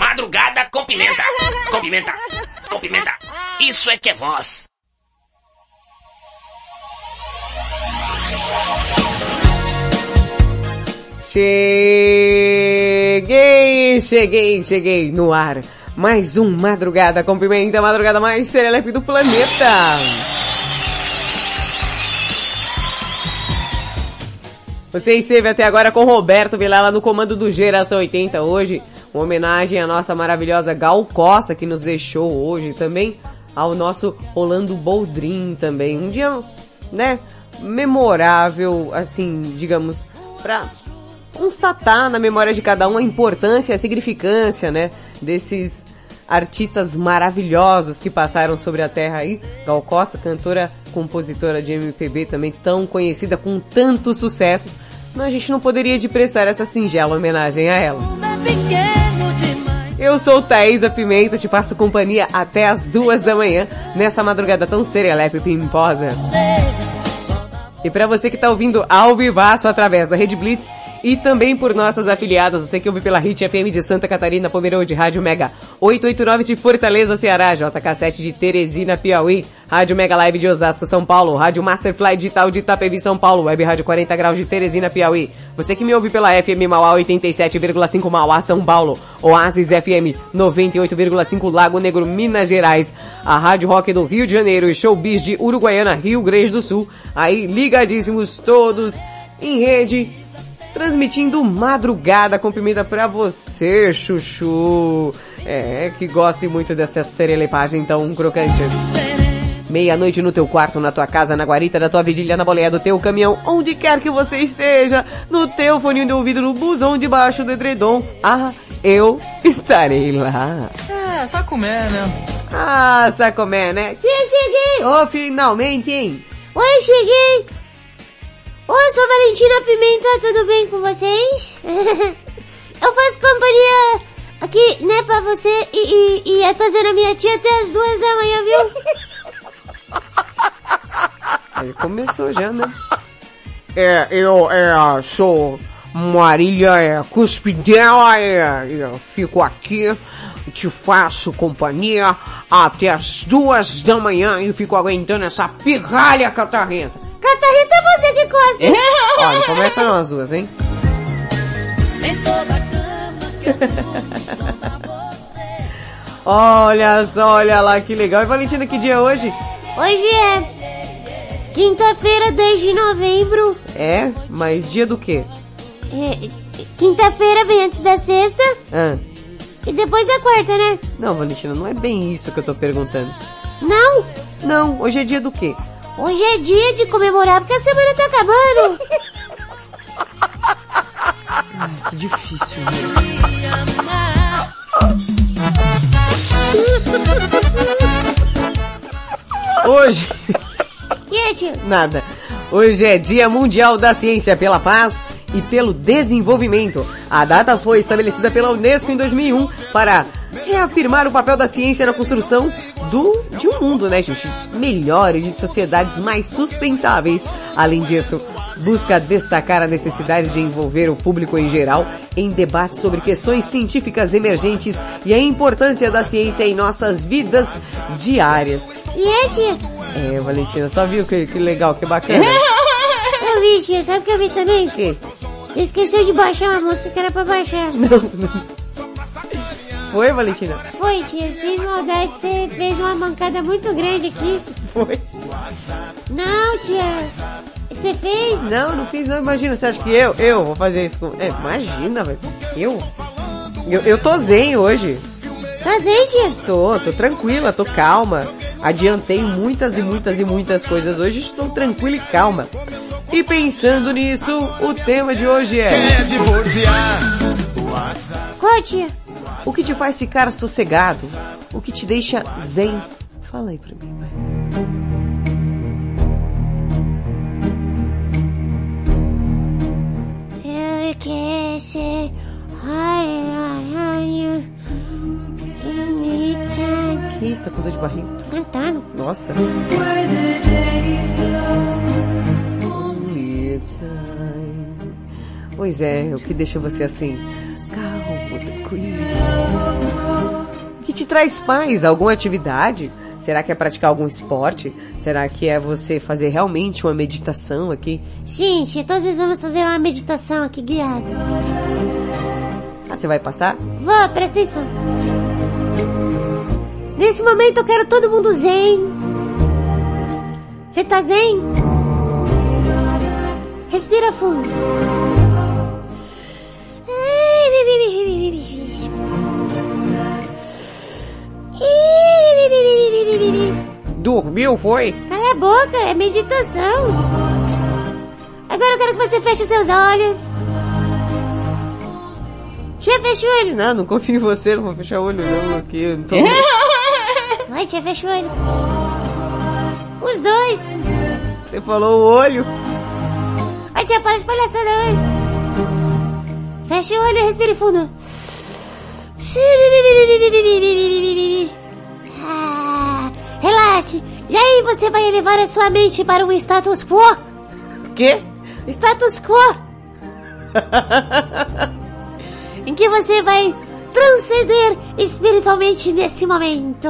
Madrugada com pimenta. Com pimenta. Com pimenta. Isso é que é voz. Cheguei, cheguei, cheguei no ar. Mais um Madrugada com Pimenta, Madrugada mais serelepe do planeta. Você esteve até agora com Roberto Vilela no comando do Geração 80 hoje. Uma homenagem à nossa maravilhosa Gal Costa que nos deixou hoje também. Ao nosso Rolando Boldrin também. Um dia, né, memorável, assim, digamos, pra constatar na memória de cada um a importância, a significância, né, desses artistas maravilhosos que passaram sobre a terra aí. Gal Costa, cantora, compositora de MPB também tão conhecida com tantos sucessos. Mas a gente não poderia de prestar essa singela homenagem a ela. Eu sou Thaisa Pimenta, te faço companhia até as duas da manhã, nessa madrugada tão serelepe e pimposa. E para você que tá ouvindo ao vivaço através da Rede Blitz, e também por nossas afiliadas, você que ouve pela Hit FM de Santa Catarina, Pomerode, Rádio Mega 889 de Fortaleza, Ceará, JK7 de Teresina, Piauí, Rádio Mega Live de Osasco, São Paulo, Rádio Masterfly Digital de Itapevi, São Paulo, Web Rádio 40 Graus de Teresina, Piauí. Você que me ouve pela FM Mauá 87,5 Mauá, São Paulo, Oasis FM 98,5 Lago Negro, Minas Gerais, a Rádio Rock do Rio de Janeiro e Showbiz de Uruguaiana, Rio Grande do Sul. Aí ligadíssimos todos em rede transmitindo madrugada com pimenta pra você, chuchu. É, que goste muito dessa serelepagem tão crocante. Meia-noite no teu quarto, na tua casa, na guarita da tua vigília, na boleia do teu caminhão, onde quer que você esteja, no teu fone de ouvido, no busão debaixo do edredom. Ah, eu estarei lá. É, só comer, né? Ah, Sacomé, né? Tia, cheguei! Oh, finalmente, hein? Oi, cheguei! Oi, sou Valentina Pimenta, tudo bem com vocês? Eu faço companhia aqui, né, pra você e, e, e a a minha tia até as duas da manhã, viu? Aí começou já, né? É, eu, é, sou Marília é, Cuspidela, é, eu fico aqui, te faço companhia até as duas da manhã e fico aguentando essa pirralha catarrenta. Catarrita é você que cospe. É. Olha, começa não as duas, hein? olha só, olha lá que legal. E Valentina, que dia é hoje? Hoje é quinta-feira, 10 de novembro. É? Mas dia do quê? É, quinta-feira vem antes da sexta. Ah. E depois da quarta, né? Não, Valentina, não é bem isso que eu tô perguntando. Não? Não, hoje é dia do quê? Hoje é dia de comemorar porque a semana tá acabando. Ai, que difícil. Hoje. Que, tio? Nada. Hoje é Dia Mundial da Ciência pela Paz e pelo Desenvolvimento. A data foi estabelecida pela Unesco em 2001 para reafirmar o papel da ciência na construção do, de um mundo, né, gente, melhor e de sociedades mais sustentáveis. Além disso, busca destacar a necessidade de envolver o público em geral em debates sobre questões científicas emergentes e a importância da ciência em nossas vidas diárias. E é, tia? É, Valentina, só viu que, que legal, que bacana. Eu vi, tia, sabe o que eu vi também? O quê? Você esqueceu de baixar uma música que era pra baixar. Não, não. Foi, Valentina? Foi, tia. Fiz maldade. Você fez uma mancada muito grande aqui. Foi. Não, tia. Você fez? Não, não fiz não. Imagina, você acha que eu, eu vou fazer isso com... É, imagina, velho. Eu? eu? Eu tô zen hoje. Tá zen, tia? Tô, tô tranquila, tô calma. Adiantei muitas e muitas e muitas coisas hoje. Estou tranquila e calma. E pensando nisso, o tema de hoje é... Qual, tia? O que te faz ficar sossegado? O que te deixa zen? Fala aí pra mim, vai. Que isso, tá com dor de barriga? Cantando. Nossa. Pois é, o que deixa você assim? O que te traz paz? Alguma atividade? Será que é praticar algum esporte? Será que é você fazer realmente uma meditação aqui? Gente, todos vamos fazer uma meditação aqui guiada. Ah, você vai passar? Vou, presta atenção. Nesse momento eu quero todo mundo zen. Você tá zen? Respira fundo. Dormiu, foi? Cala a boca, é meditação. Agora eu quero que você feche os seus olhos. Tia, fecha o olho. Não, não confio em você, não vou fechar o olho não aqui. Não tô... Vai, tia, fecha o olho. Os dois. Você falou o olho. Ai, tia, para de palhaçada, vai. Fecha o olho e respire fundo. Ah, Relaxe. E aí você vai elevar a sua mente para um status quo. O quê? Status quo. em que você vai transcender espiritualmente nesse momento.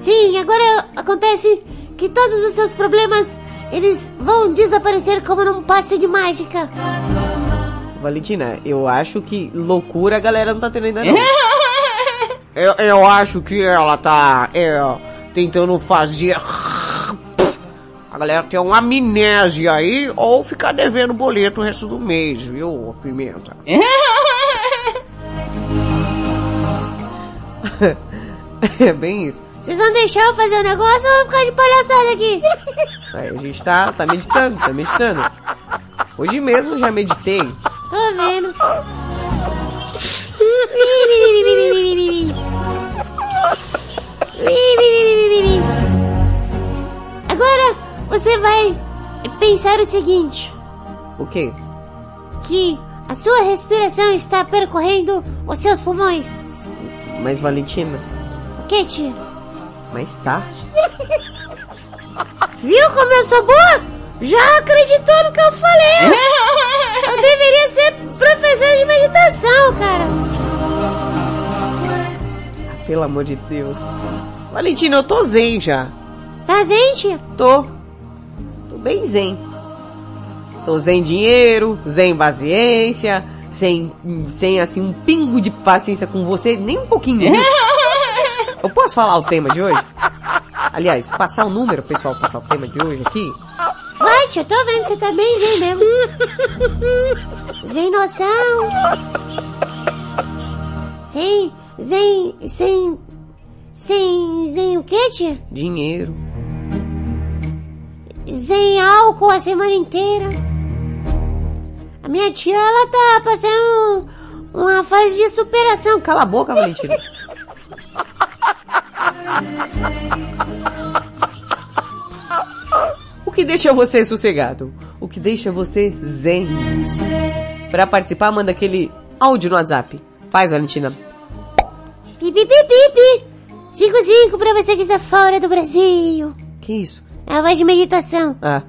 Sim, agora acontece que todos os seus problemas eles vão desaparecer como num passe de mágica. Valentina, eu acho que loucura a galera não tá tendo ainda não. eu, eu acho que ela tá é, tentando fazer... A galera tem uma amnésia aí ou ficar devendo boleto o resto do mês, viu, Pimenta? é bem isso. Vocês vão deixar eu fazer o negócio ou eu vou ficar de palhaçada aqui? Aí a gente tá, tá meditando, tá meditando. Hoje mesmo eu já meditei. Tô vendo. Agora você vai pensar o seguinte, O quê? que a sua respiração está percorrendo os seus pulmões. Mas Valentina, O que, tia? mas tá. Viu como eu sou boa? Já acreditou no que eu falei? Eu deveria ser professor de meditação, cara. Pelo amor de Deus. Valentina, eu tô zen já. Tá, gente? Tô. Tô bem zen. Tô zen dinheiro, zen paciência, sem, sem assim um pingo de paciência com você, nem um pouquinho. viu? Eu posso falar o tema de hoje? Aliás, passar o número, pessoal, passar o tema de hoje aqui. Vai, tia, tô vendo, você tá bem zen mesmo. Sem noção. Sem, sem, sem, sem, sem o que, tia? Dinheiro. Sem álcool a semana inteira. A minha tia, ela tá passando uma fase de superação. Cala a boca, Valentina. O que deixa você sossegado? O que deixa você zen? Para participar, manda aquele áudio no WhatsApp. Faz, Valentina. Pipi, pipi, pipi. 55 pra você que está fora do Brasil. Que isso? É a voz de meditação. Ah,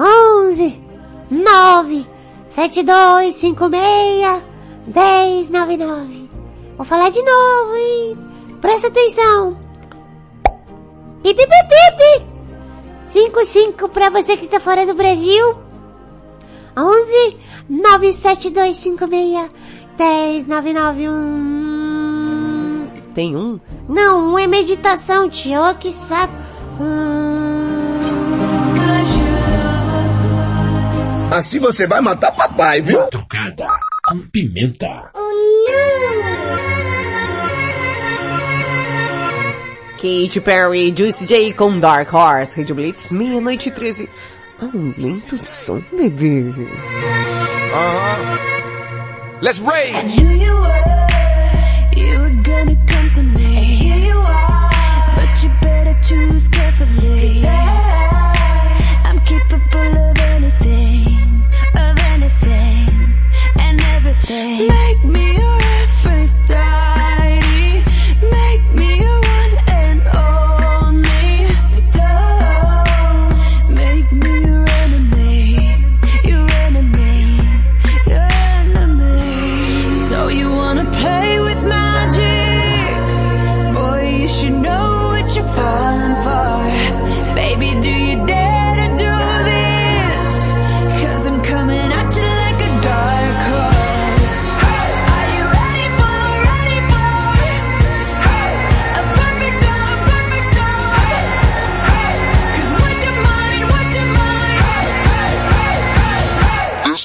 11 9 72 56 10 99. Vou falar de novo, hein? Presta atenção. Pipi, pipi, pipi. 55 pra você que está fora do Brasil. 11 972 56 10 991. tem um? Não, um é meditação, tio. Oh, que saco. Hum... Assim você vai matar papai, viu? Madrugada com pimenta. Katy Perry, Juicy J com Dark Horse, Rede Blitz, meia-noite 13. Aumenta o som, bebê. Uh -huh. Let's rage! You, to choose carefully. I, I'm capable of anything, of anything, and everything. Make me your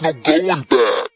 no going back.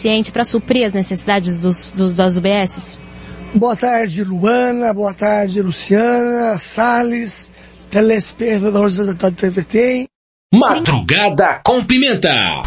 suficiente para suprir as necessidades dos, dos, das UBSs? Boa tarde, Luana. Boa tarde, Luciana, Salles, telespectadores da TVT. Madrugada com Pimenta.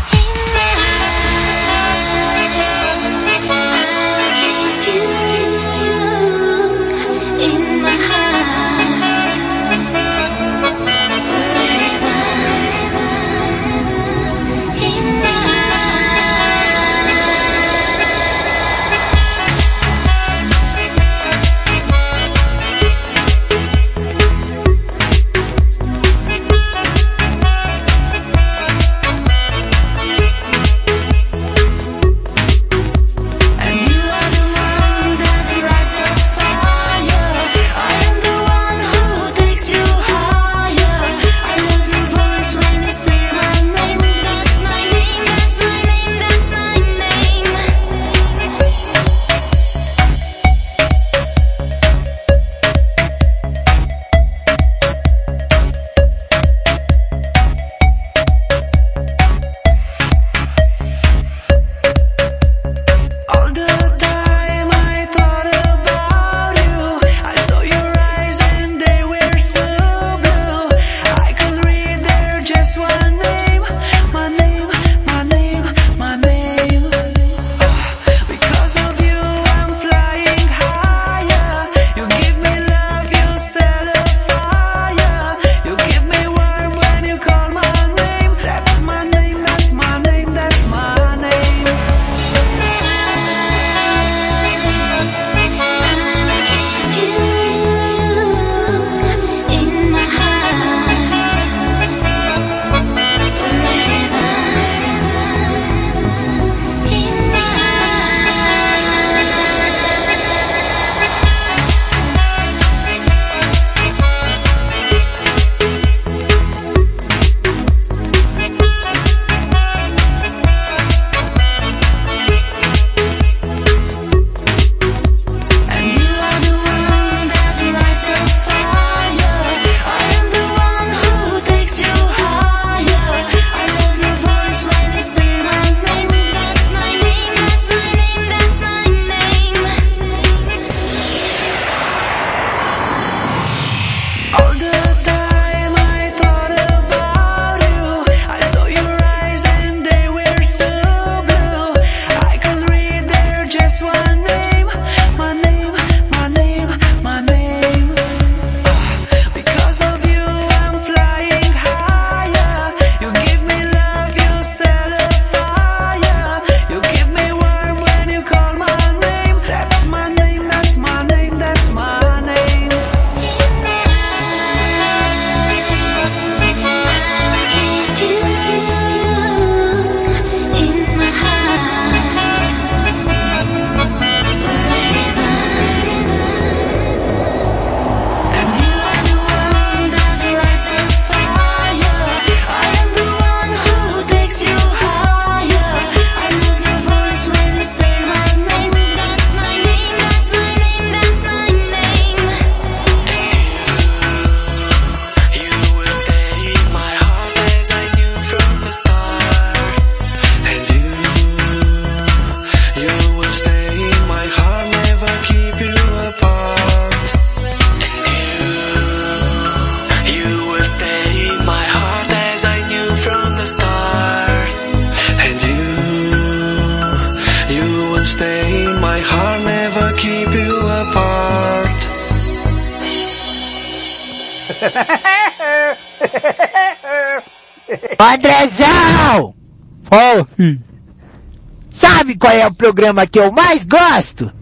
Programa que eu mais gosto?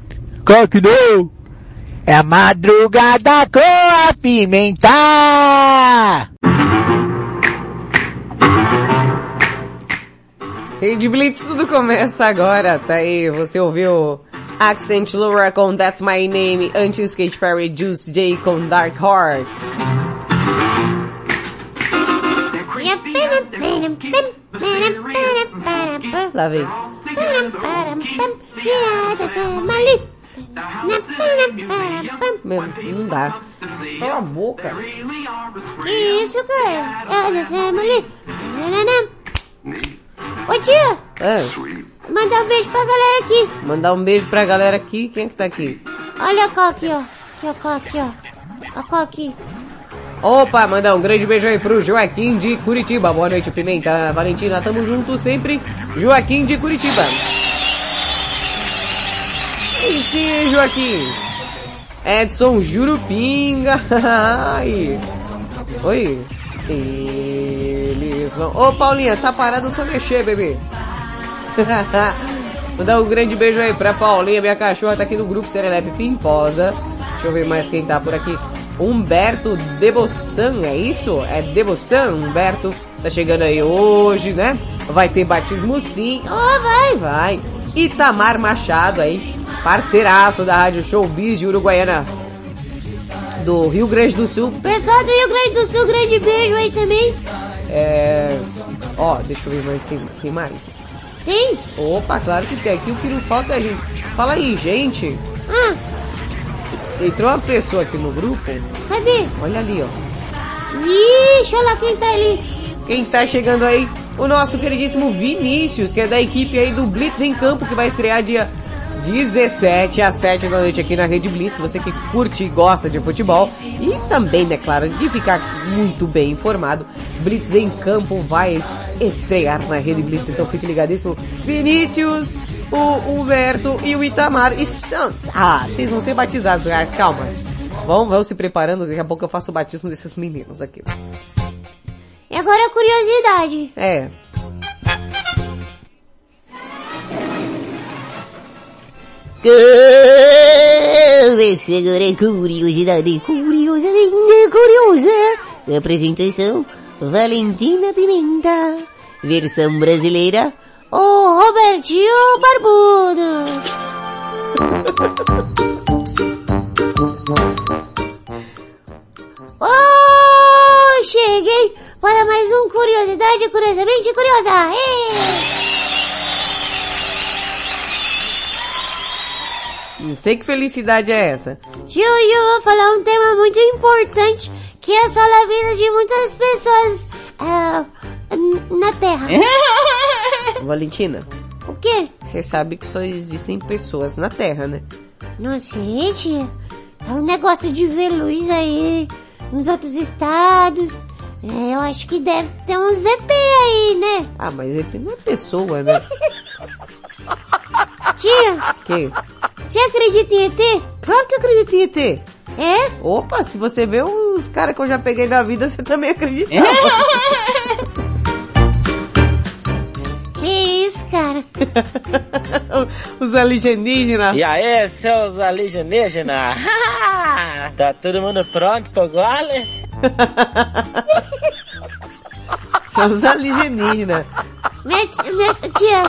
Qual que não? É a Madrugada com a Pimenta! Rede Blitz, tudo começa agora, tá aí, você ouviu Accent Laura com That's My Name, antes Kate Perry, Juice J com Dark Horse. Lá vem. Meu, não dá. Cala a boca. Que isso, cara? É, dessa ali. Ô tia, É, mandar um beijo pra galera aqui. mandar um beijo pra galera aqui. Quem é que tá aqui? Olha a Có aqui, ó. Aqui, ó, Có aqui, ó. A aqui. Opa, mandar um grande beijo aí pro Joaquim de Curitiba. Boa noite, Pimenta. Valentina, tamo junto sempre. Joaquim de Curitiba. Sim, Joaquim. Edson Jurupinga. Oi. Eles vão... Ô, Paulinha, tá parado só mexer, bebê. Mandar um grande beijo aí pra Paulinha, minha cachorra tá aqui no grupo Serelepe Pimposa. Deixa eu ver mais quem tá por aqui. Humberto Debossan, é isso? É Debossan, Humberto. Tá chegando aí hoje, né? Vai ter batismo sim. Oh, vai, vai. Itamar Machado aí, parceiraço da Rádio Showbiz de Uruguaiana. Do Rio Grande do Sul. Pessoal do Rio Grande do Sul, grande beijo aí também. É... Ó, deixa eu ver mais, tem, tem mais? Tem? Opa, claro que tem. Aqui o que não falta é gente. Fala aí, gente. Ah, Entrou uma pessoa aqui no grupo. cadê? Olha ali, ó. Ixi, olha lá quem tá ali. Quem tá chegando aí? O nosso queridíssimo Vinícius, que é da equipe aí do Blitz em Campo, que vai estrear dia 17 às 7 da noite aqui na Rede Blitz. Você que curte e gosta de futebol e também, né, claro, de ficar muito bem informado. Blitz em Campo vai estrear na Rede Blitz, então fique ligadíssimo. Vinícius, o Humberto e o Itamar e são... Ah, vocês vão ser batizados, guys, calma. Vão, vão se preparando, daqui a pouco eu faço o batismo desses meninos aqui. E agora a curiosidade. É, Começa agora a curiosidade, curiosamente curiosa. Apresentação, Valentina Pimenta. Versão brasileira, o Robertinho Barbudo. Oh, cheguei para mais um Curiosidade Curiosamente Curiosa. Ê! Não sei que felicidade é essa. Tio, eu vou falar um tema muito importante que é só a vida de muitas pessoas n- na Terra. Valentina, O quê? você sabe que só existem pessoas na Terra, né? Não sei, tia. Tá um negócio de ver luz aí nos outros estados. É, eu acho que deve ter um ZT aí, né? Ah, mas ele não é pessoa, né? Tia, que? Você acredita em ET? Claro que eu acredito em ET. É? Opa, se você vê os caras que eu já peguei na vida, você também acredita. Que isso, cara? os alienígenas. E aí, seus alienígenas? tá todo mundo pronto pro gole? São os alienígenas. Minha, minha tia,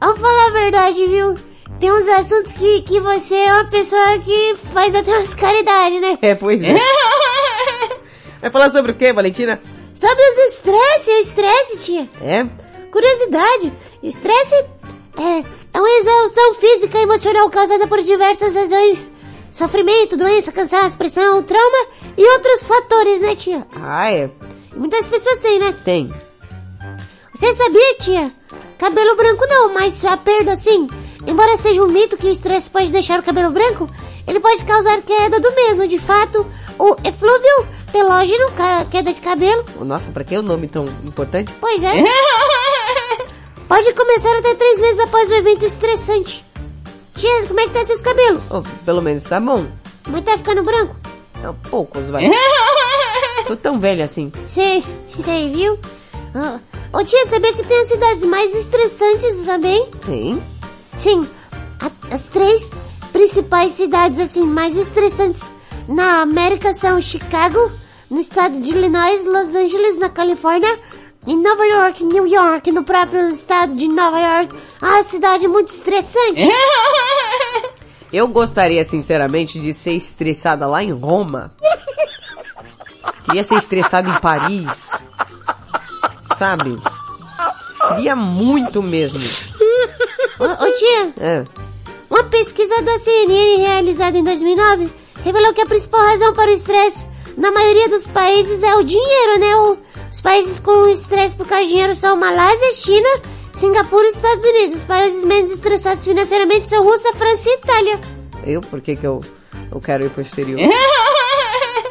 vamos falar a verdade, viu? Tem uns assuntos que, que você é uma pessoa que faz até umas caridades, né? É, pois é. Vai falar sobre o que, Valentina? Sobre os estresse, é estresse, tia. É? Curiosidade, estresse é, é uma exaustão física e emocional causada por diversas razões. Sofrimento, doença, cansaço, pressão, trauma e outros fatores, né, tia? Ah, é. Muitas pessoas têm, né? Tem. Você sabia, tia? Cabelo branco não, mas a perda sim. Embora seja um mito que o estresse pode deixar o cabelo branco, ele pode causar queda do mesmo. De fato, o eflúvio telógeno, queda de cabelo, Nossa, pra que o nome tão importante? pois é, pode começar até três meses após um evento estressante. Tia, como é que tá seus cabelos? Oh, pelo menos tá bom. Mas tá ficando branco? Não, poucos, vai. Tô tão velha assim. Sei, sei, viu? Ô tia, sabia que tem as cidades mais estressantes também? Tem? Sim, a- as três principais cidades assim mais estressantes na América são Chicago, no estado de Illinois, Los Angeles, na Califórnia, e Nova York, New York, no próprio estado de Nova York. Ah, cidade muito estressante. Eu gostaria, sinceramente, de ser estressada lá em Roma. Queria ser estressada em Paris. Sabe? Queria muito mesmo. Ô, ô tia, É. uma pesquisa da CNN realizada em 2009 revelou que a principal razão para o estresse na maioria dos países é o dinheiro, né? O- os países com estresse por causa de dinheiro são Malásia, China, Singapura e Estados Unidos. Os países menos estressados financeiramente são Rússia, França e Itália. Eu? Por que que eu, eu quero ir pro exterior?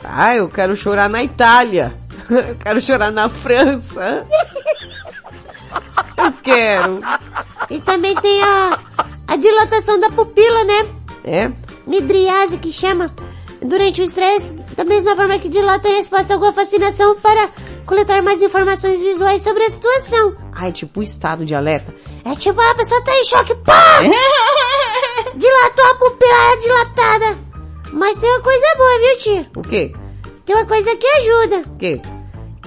Ah, eu quero chorar na Itália. Eu quero chorar na França. Eu quero. E também tem a, a dilatação da pupila, né? É? Midriase, que chama. Durante o estresse, da mesma forma que dilata em resposta com a fascinação para coletar mais informações visuais sobre a situação. Ah, é tipo estado de alerta. É tipo, a pessoa tá em choque, pá! Dilatou a pupila dilatada. Mas tem uma coisa boa, viu, tia? O quê? Tem uma coisa que ajuda. O quê?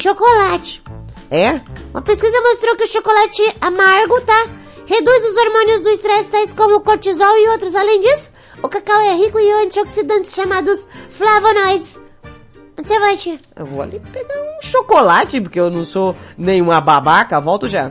Chocolate. É? Uma pesquisa mostrou que o chocolate amargo, tá? Reduz os hormônios do estresse, tais como o cortisol e outros. Além disso, o cacau é rico em antioxidantes chamados flavonoides. Onde você vai, tia? Eu vou ali pegar um chocolate, porque eu não sou nenhuma babaca. Volto já.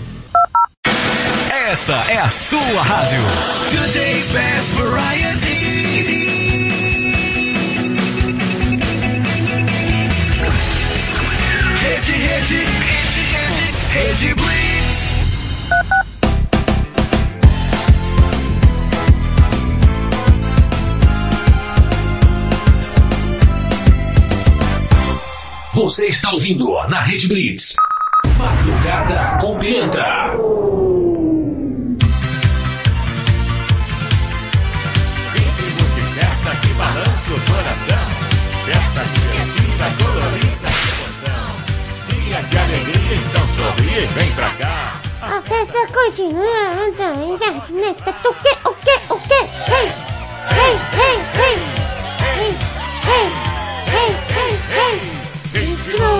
Essa é a sua rádio. Today's best variety. Rede, rede, rede, rede, rede Blitz. Você está ouvindo na Rede Blitz. Madrugada com Pimenta. Vem pra cá. A festa continua, então, neta, tu que, o que, o que? Hey, hey, hey, hey, hey, hey, hey, hey, hey. Ritmo,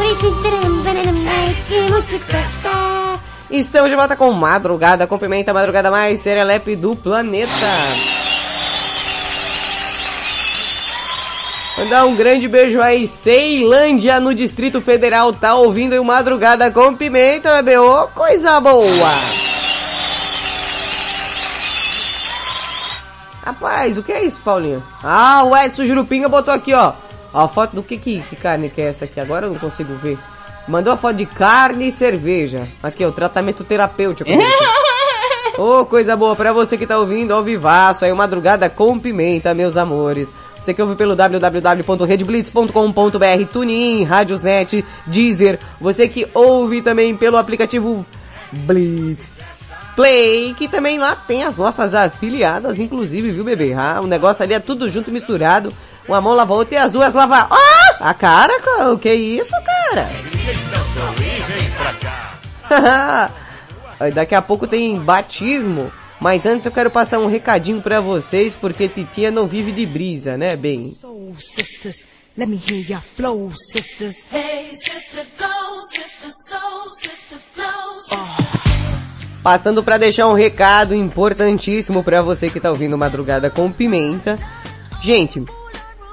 ritmo, ritmo de festa. Estamos de volta com Madrugada com Pimenta, a madrugada mais serelepe do planeta. Mandar um grande beijo aí, Ceilândia, no Distrito Federal, tá ouvindo aí o Madrugada com Pimenta, bebê, ô, coisa boa! Rapaz, o que é isso, Paulinho? Ah, o Edson Jurupinga botou aqui, ó. A foto do que, que que carne que é essa aqui? Agora eu não consigo ver. Mandou a foto de carne e cerveja. Aqui, ó, o tratamento terapêutico. Ô, coisa boa pra você que tá ouvindo ao vivaço, aí Madrugada com Pimenta, meus amores. Você que ouve pelo www.redblitz.com.br, TuneIn, Radiosnet, Deezer. Você que ouve também pelo aplicativo Blitz Play, que também lá tem as nossas afiliadas, inclusive, viu, bebê? Ah, o negócio ali é tudo junto, misturado. Uma mão lava a outra e as duas lavam... Ah! A cara, o que é isso, cara? Daqui a pouco tem batismo, mas antes eu quero passar um recadinho pra vocês, porque Titia não vive de brisa, né, bem? Soul sisters, let me hear your flow, sisters. Hey, sister, go, sister, soul, sister, flow, sister. Passando pra deixar um recado importantíssimo pra você que tá ouvindo Madrugada com Pimenta. Gente,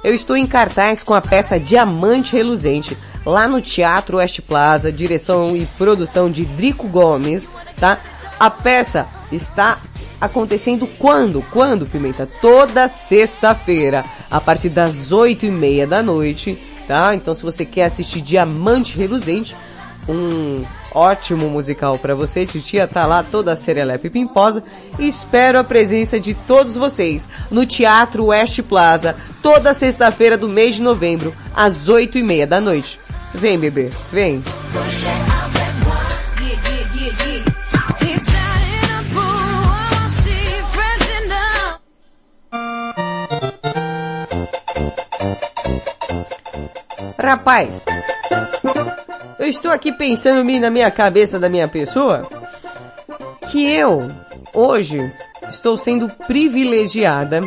eu estou em cartaz com a peça Diamante Reluzente, lá no Teatro West Plaza, direção e produção de Drico Gomes, tá? A peça está acontecendo quando? Quando, Pimenta? Toda sexta-feira, a partir das oito e meia da noite, tá? Então se você quer assistir Diamante Reluzente, um ótimo musical pra você, Titia tá lá toda serelepe pimposa, espero a presença de todos vocês no Teatro West Plaza, toda sexta-feira do mês de novembro, às oito e meia da noite. Vem, bebê, vem. Rapaz, eu estou aqui pensando na minha cabeça da minha pessoa que eu, hoje, estou sendo privilegiada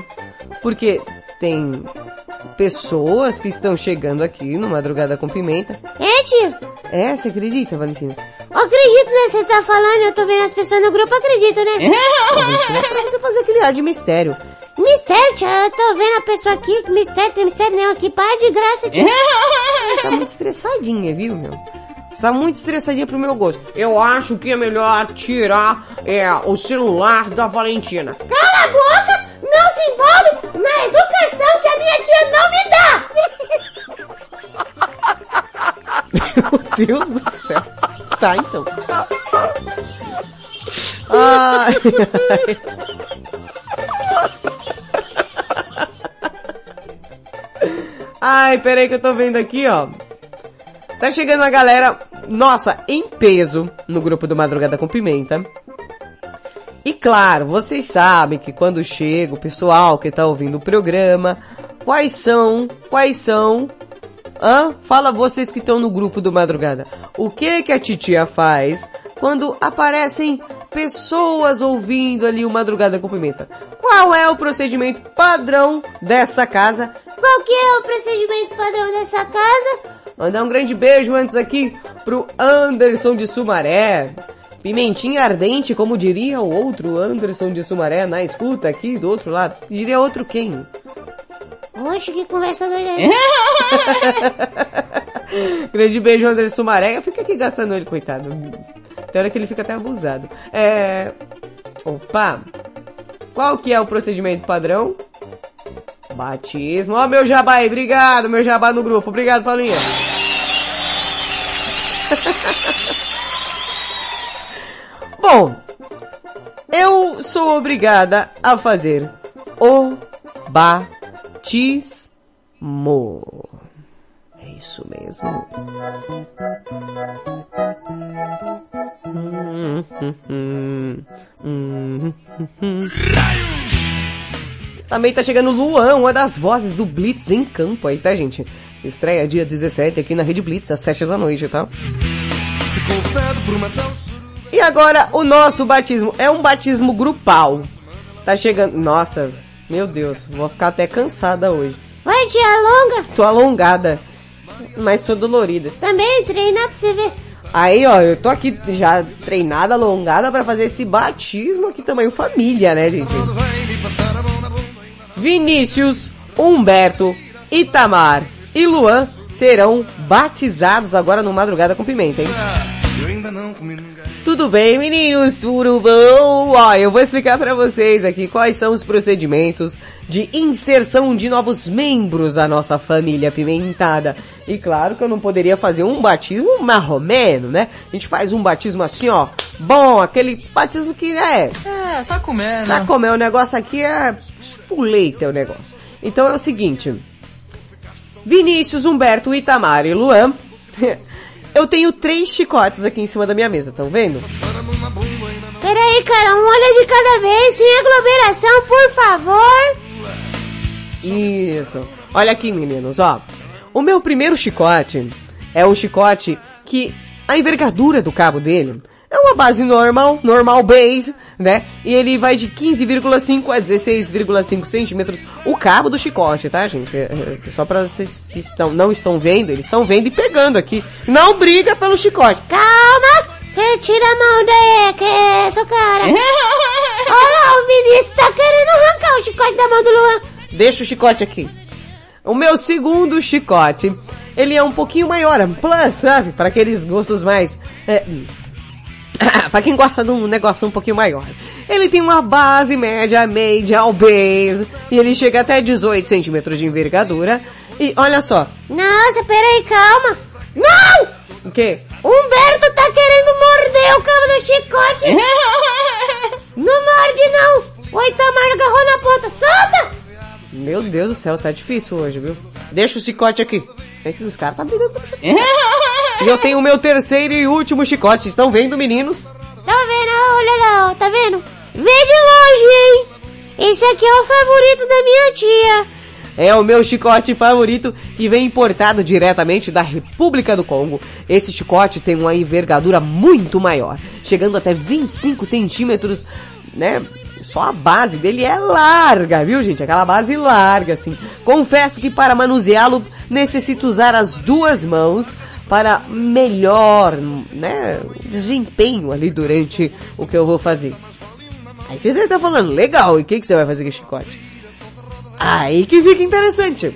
porque tem pessoas que estão chegando aqui no Madrugada com Pimenta. É, tio? É, você acredita, Valentina? Eu acredito, né? Você tá falando, eu tô vendo as pessoas no grupo, eu acredito, né? Valentina, pra você fazer aquele ar de mistério. Mistério, tio, eu tô vendo a pessoa aqui, que mistério, tem mistério não aqui, para de graça. Você tá muito estressadinha, viu, meu? Você tá muito estressadinha pro meu gosto. Eu acho que é melhor tirar é, o celular da Valentina. Cala a boca! Não se envolve na educação que a minha tia não me dá! Meu Deus do céu. Tá, então. Ai, ai. Ai, peraí que eu tô vendo aqui, ó. Tá chegando a galera, nossa, em peso no grupo do Madrugada com Pimenta. E claro, vocês sabem que quando chega o pessoal que tá ouvindo o programa, quais são, quais são Hã? Fala vocês que estão no grupo do Madrugada. O que que a titia faz quando aparecem pessoas ouvindo ali o Madrugada com Pimenta? Qual é o procedimento padrão dessa casa? Qual que é o procedimento padrão dessa casa? Mandar um grande beijo antes aqui pro Anderson de Sumaré. Pimentinha ardente, como diria o outro Anderson de Sumaré na escuta aqui do outro lado. Diria outro quem? Oxe, que conversa doida. Grande beijo, André Sumaré. Fica aqui gastando ele, coitado. Tem hora que ele fica até abusado. É... Opa! Qual que é o procedimento padrão? Batismo. Ó, meu jabá aí. Obrigado, meu jabá no grupo. Obrigado, Paulinha. Bom, eu sou obrigada a fazer o batismo. Isso mesmo. Também tá chegando Luan, uma das vozes do Blitz em campo aí, tá, gente? Estreia dia 17 aqui na Rede Blitz, às 7 da noite, tá? E agora, o nosso batismo é um batismo grupal. Tá chegando... Nossa, meu Deus, vou ficar até cansada hoje. Vai, tia, alonga. Tô alongada, mas tô dolorida. Também treinar pra você ver. Aí, ó, eu tô aqui já treinada, alongada pra fazer esse batismo aqui tamanho família, né, gente? Vinícius Humberto Itamar e Luan serão batizados agora no Madrugada com Pimenta, hein? Tudo bem, meninos? Tudo bom? Ó, eu vou explicar pra vocês aqui quais são os procedimentos de inserção de novos membros à nossa família pimentada. E claro que eu não poderia fazer um batismo marromeno, né? A gente faz um batismo assim, ó, bom, aquele batismo que é... É, só comer, né? Como é? O negócio aqui é tipo leite é o negócio. Então é o seguinte. Vinícius, Humberto, Itamar e Luan. Eu tenho três chicotes aqui em cima da minha mesa, estão vendo? Peraí, cara, um olha de cada vez, sem aglomeração, por favor. Isso. Olha aqui, meninos, ó. O meu primeiro chicote é um chicote que a envergadura do cabo dele é uma base normal, normal base, né? E ele vai de 15,5 a 16,5 centímetros o cabo do chicote, tá, gente? É, é, só para vocês que estão, não estão vendo, eles estão vendo e pegando aqui. Não briga pelo chicote. Calma, retira a mão daí, que é isso, cara. Olha lá, o Vinícius tá querendo arrancar o chicote da mão do Luan. Deixa o chicote aqui. O meu segundo chicote, ele é um pouquinho maior, é plus, sabe? Para aqueles gostos mais... É, pra quem gosta de um negócio um pouquinho maior. Ele tem uma base média, medial base, e ele chega até 18 centímetros de envergadura. E olha só. Nossa, peraí, calma. Não! O quê? Humberto tá querendo morder o cabo do chicote. não morde, não. O Itamar agarrou na ponta. Solta! Meu Deus do céu, tá difícil hoje, viu? Deixa o chicote aqui. Os caras tá brigando com e eu tenho o meu terceiro e último chicote. Estão vendo, meninos? Tá vendo? Olha lá, ó. Tá vendo? Vê de longe, hein? Esse aqui é o favorito da minha tia. É o meu chicote favorito que vem importado diretamente da República do Congo. Esse chicote tem uma envergadura muito maior, chegando até 25 centímetros, né? Só a base dele é larga, viu gente? Aquela base larga, assim. Confesso que para manuseá-lo necessito usar as duas mãos para melhor, né, desempenho ali durante o que eu vou fazer. Aí vocês devem estar falando, legal, e o que, que você vai fazer com esse chicote? Aí que fica interessante.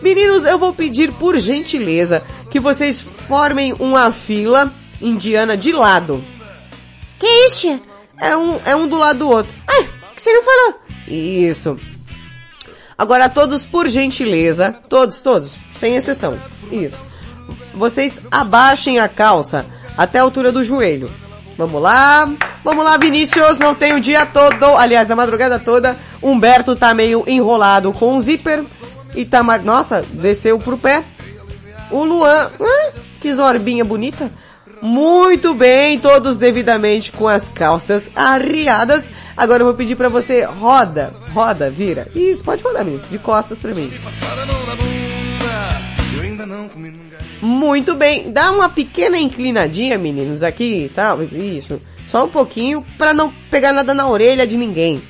Meninos, eu vou pedir por gentileza que vocês formem uma fila indiana de lado. Que isso? É um, é um do lado do outro. Ai, que você não falou? Isso. Agora todos por gentileza, todos, todos, sem exceção. Isso. Vocês abaixem a calça até a altura do joelho. Vamos lá. Vamos lá, Vinícius. Não tem o dia todo. Aliás, a madrugada toda. Humberto tá meio enrolado com o zíper. E tá... Nossa, desceu pro pé. O Luan... Ah, que zorbinha bonita. Muito bem, todos devidamente com as calças arriadas. Agora eu vou pedir pra você, roda, roda, vira. Isso, pode rodar, menino, de costas pra mim. Muito bem, dá uma pequena inclinadinha, meninos, aqui, tá? Isso, só um pouquinho, pra não pegar nada na orelha de ninguém.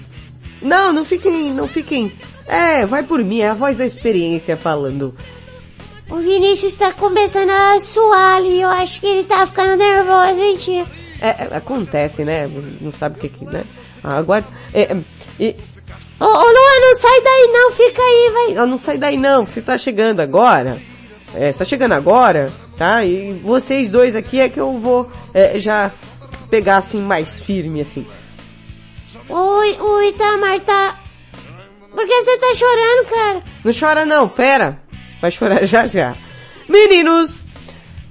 Não, não fiquem, não fiquem. É, vai por mim, é a voz da experiência falando. O Vinícius tá começando a suar ali, eu acho que ele tá ficando nervoso, tia? É, é, acontece, né? Não sabe o que que, né? Agora, é, e... Ô, Luan, não sai daí não, fica aí, vai. Não, não sai daí não, você tá chegando agora. É, você tá chegando agora, tá? E vocês dois aqui é que eu vou é, já pegar assim mais firme, assim. Oi, o Itamar tá... Por que você tá chorando, cara? Não chora não, pera. Vai chorar já já. Meninos,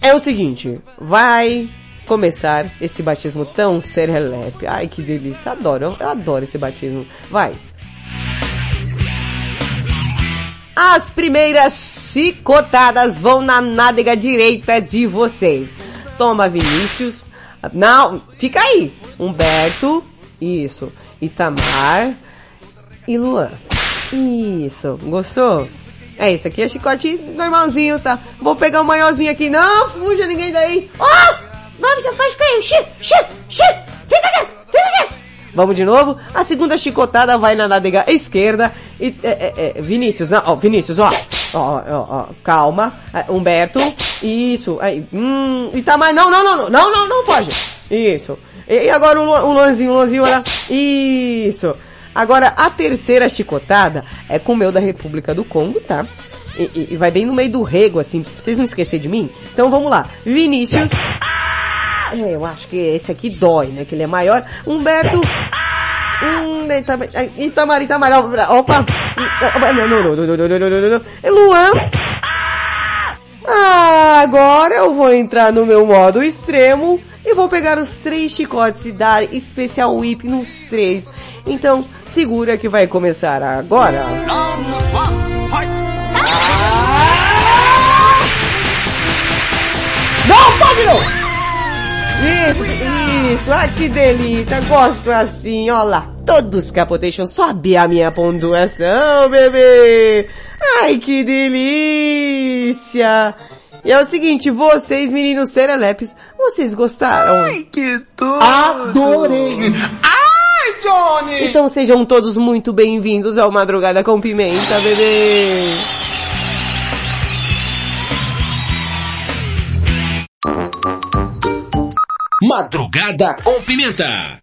é o seguinte, vai começar esse batismo tão serelepe. Ai, que delícia. Adoro, eu, eu adoro esse batismo. Vai. As primeiras chicotadas vão na nádega direita de vocês. Toma, Vinícius. Não, fica aí. Humberto. Isso. Itamar. E Luan. Isso. Gostou? É isso aqui, é chicote normalzinho, tá? Vou pegar o um maiorzinho aqui. Não, fuja ninguém daí. Oh! Vamos, já faz cair. Xi, xi, xi. Fica quieto, fica quieto. Vamos de novo. A segunda chicotada vai na nádega esquerda. E, é, é, é, Vinícius, não, ó, Vinícius, ó. Ó, ó, ó, calma. Humberto. Isso. Aí, hum, Itamar, não, não, não, não, não, não, não foge. Isso. E agora o, o Luanzinho, o Luanzinho, olha. Isso. Agora, a terceira chicotada é com o meu da República do Congo, tá? E, e, e vai bem no meio do rego, assim, vocês não esquecer de mim? Então vamos lá. Vinícius. É, eu acho que esse aqui dói, né? Que ele é maior. Humberto. Hum, né, Itamar, Itamar, opa. Não, não, não, não, não, não, não, não. É Luan. Ah, agora eu vou entrar no meu modo extremo e vou pegar os três chicotes e dar especial whip nos três. Então, segura que vai começar agora. Não, pode não! Isso, isso, ah que delícia, gosto assim, ó lá. Todos capotation, sobe a minha pontuação, bebê! Ai que delícia! E é o seguinte, vocês meninos serelepes, vocês gostaram? Ai que tudo! Adorei! Ai, Johnny! Então sejam todos muito bem-vindos ao Madrugada com Pimenta, bebê! Madrugada com Pimenta.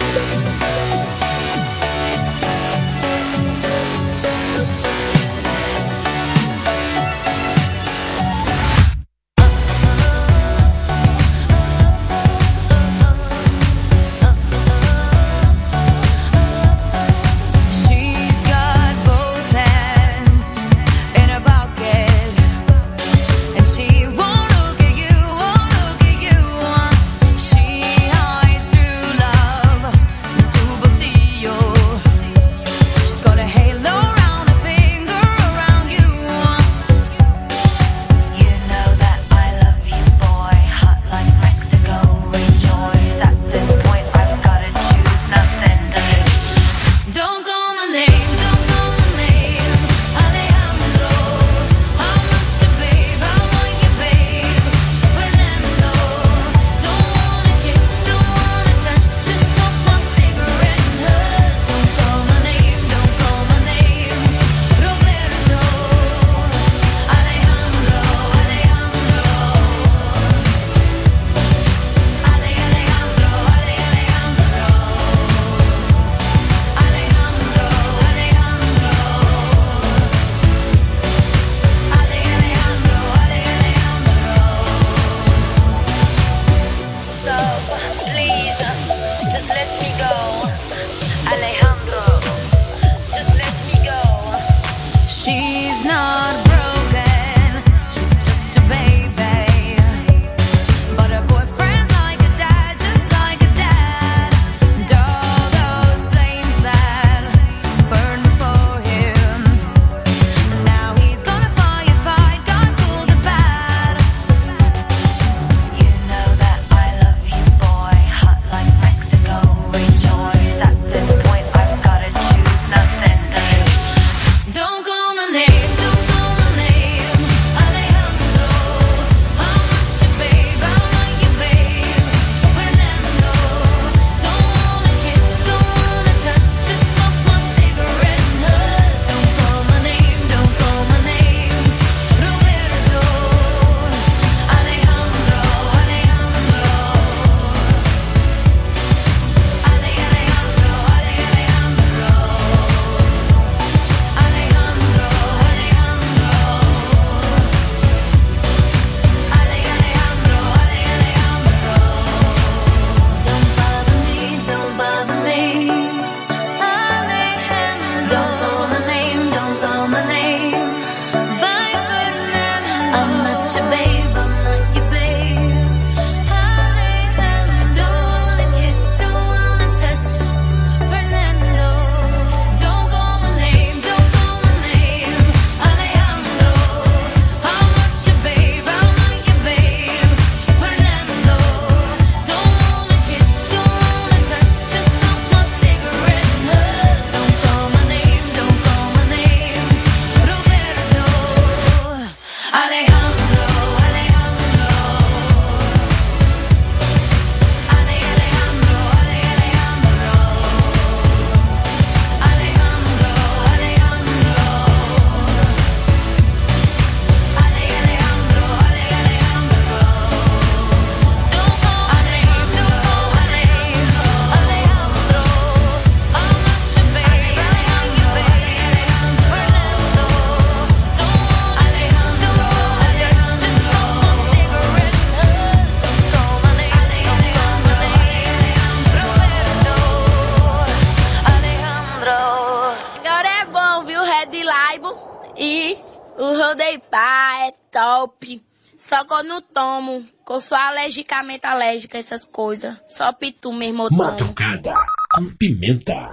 alérgica a essas coisas. Só pitu, meu irmão. Madrugada com pimenta.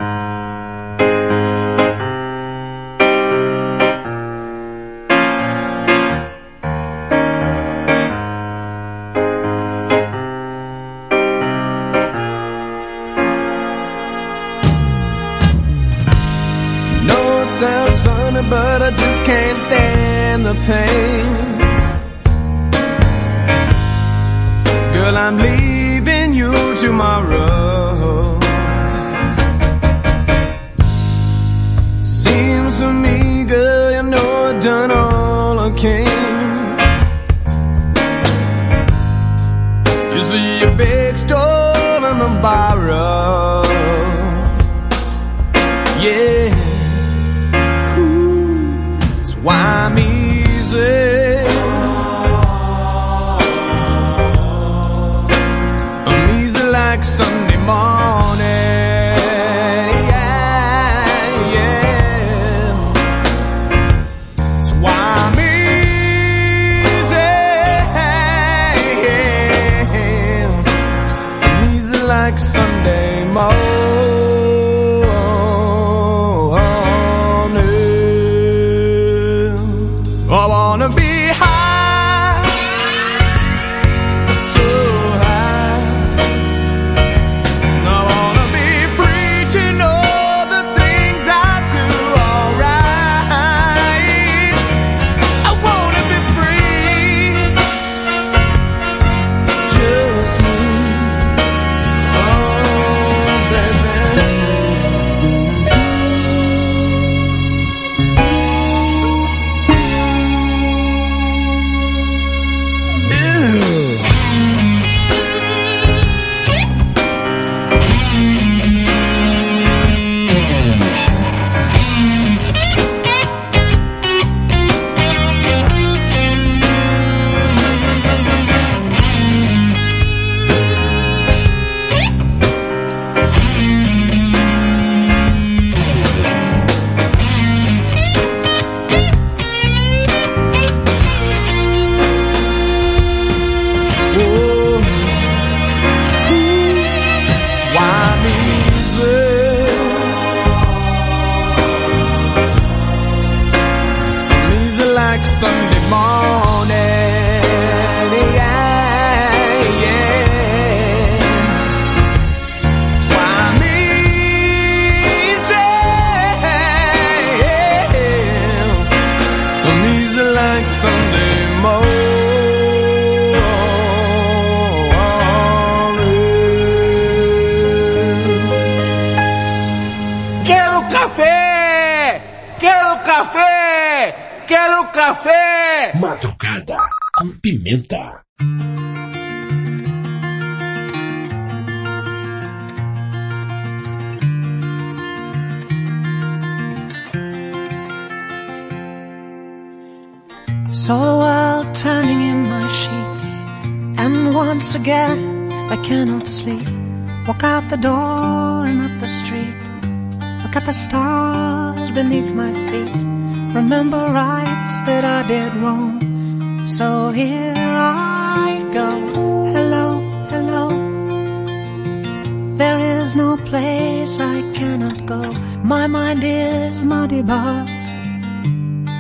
My mind is muddy, but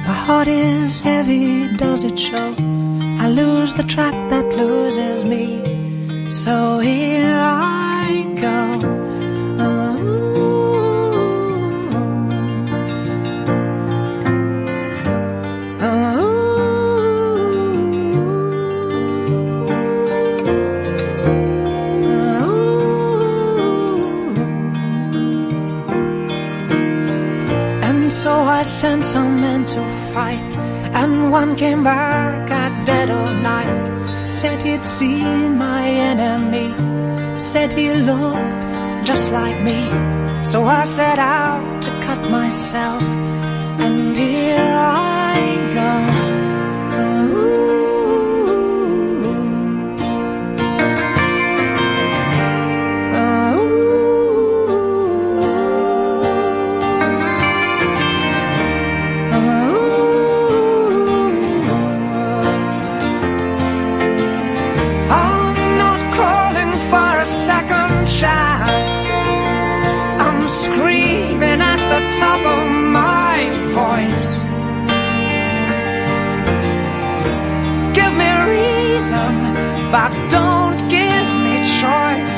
my heart is heavy, does it show? I lose the track that loses me. So here I go. to fight. And one came back at dead of night. Said he'd seen my enemy. Said he looked just like me. So I set out to cut myself. And here I Don't give me choice,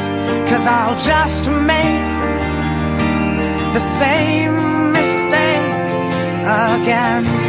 cause I'll just make the same mistake again.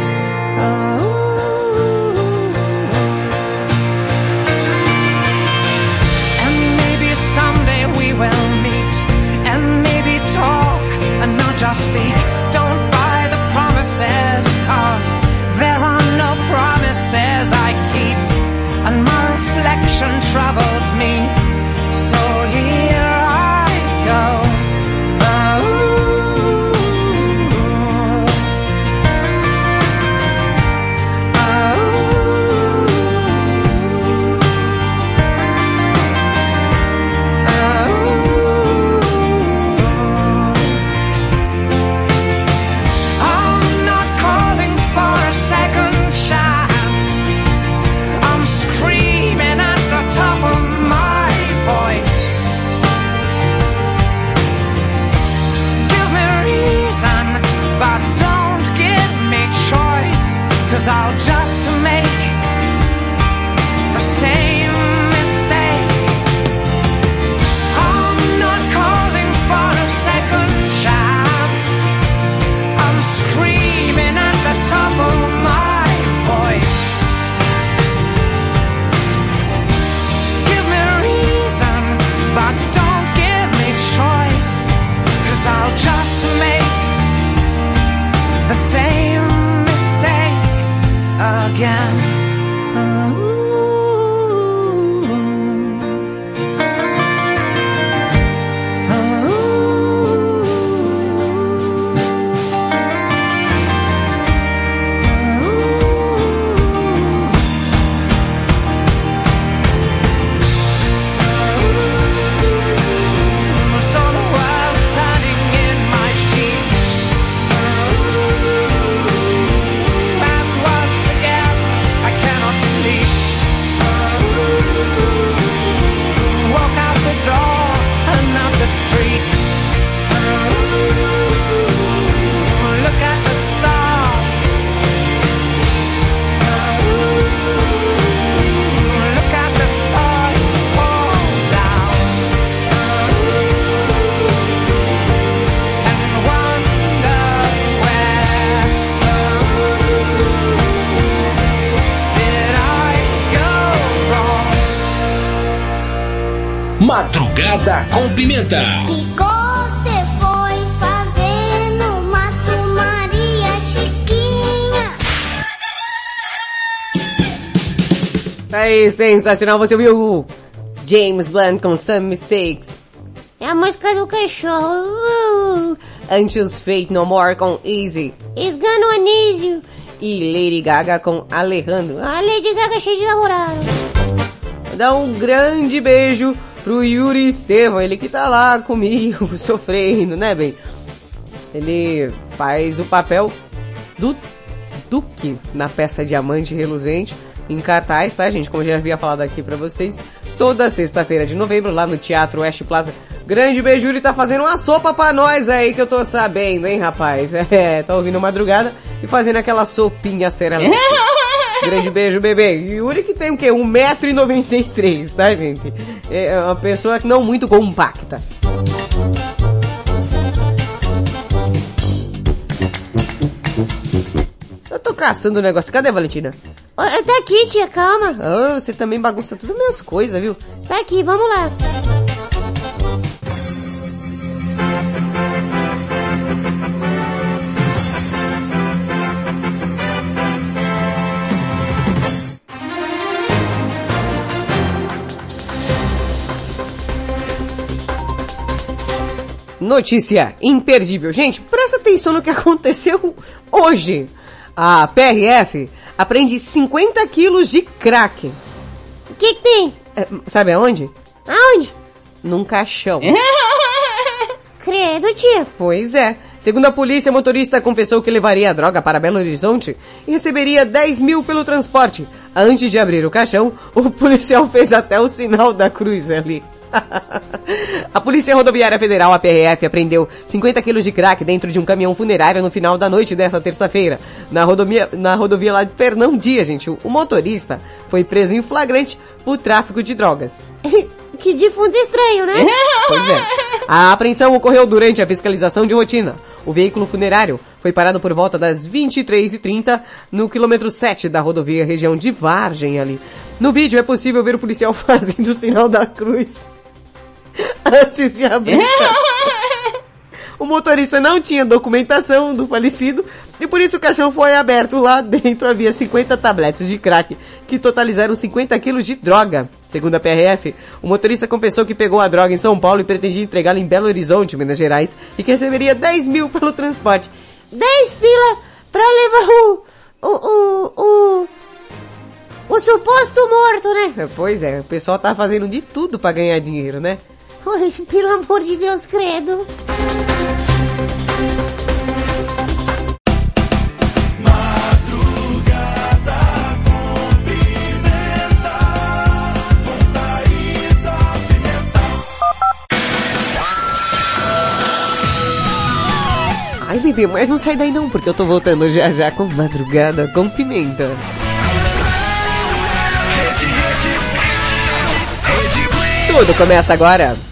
Madrugada com Pimenta. Você foi fazer no Mato Maria Chiquinha. Aí, sensacional, você ouviu James Blunt com Some Mistakes. É a música do cachorro. Antes Fate No More com Easy. Esgano Anísio. E Lady Gaga com Alejandro. A Lady Gaga cheia de namorado. Dá um grande beijo pro Yuri Estevam, ele que tá lá comigo, sofrendo, né, bem? Ele faz o papel do Duque na peça Diamante Reluzente, em cartaz, tá, gente? Como já havia falado aqui pra vocês, toda sexta-feira de novembro, lá no Teatro West Plaza. Grande beijo, Yuri tá fazendo uma sopa pra nós aí, que eu tô sabendo, hein, rapaz? É, tá ouvindo madrugada e fazendo aquela sopinha serelepe. Grande beijo, bebê. Yuri que tem o quê? 1,93m, tá, gente? É uma pessoa que não muito compacta. Eu tô caçando o negócio. Cadê, Valentina? Ó, Tá aqui, tia, calma. Ah, você também bagunça tudo minhas coisas, viu? Tá aqui, vamos lá. Notícia imperdível. Gente, presta atenção no que aconteceu hoje. A PRF apreende 50 quilos de crack. O que, que tem? É, sabe aonde? Aonde? Num caixão. Credo, tia. Pois é. Segundo a polícia, o motorista confessou que levaria a droga para Belo Horizonte e receberia 10 mil pelo transporte. Antes de abrir o caixão, o policial fez até o sinal da cruz ali. A Polícia Rodoviária Federal, a PRF, apreendeu 50 quilos de crack dentro de um caminhão funerário no final da noite dessa terça-feira, na rodovia, na rodovia lá de Fernão Dias, gente. O, motorista foi preso em flagrante por tráfico de drogas. Que defunto estranho, né? Pois é. A apreensão ocorreu durante a fiscalização de rotina. O veículo funerário foi parado por volta das 23h30 no quilômetro 7 da rodovia região de Vargem ali. No vídeo é possível ver o policial fazendo o sinal da cruz antes de abrir. o motorista não tinha documentação do falecido e por isso o caixão foi aberto. Lá dentro havia 50 tabletes de crack que totalizaram 50 quilos de droga. Segundo a PRF, o motorista confessou que pegou a droga em São Paulo e pretendia entregá-la em Belo Horizonte, Minas Gerais, e que receberia 10 mil pelo transporte. 10 pila pra levar o, o, o, o, o suposto morto, né? Pois é, o pessoal tá fazendo de tudo pra ganhar dinheiro, né? Ai, pelo amor de Deus, credo. Ai, bebê, mas não sai daí não, porque eu tô voltando já já com madrugada com pimenta. Tudo começa agora.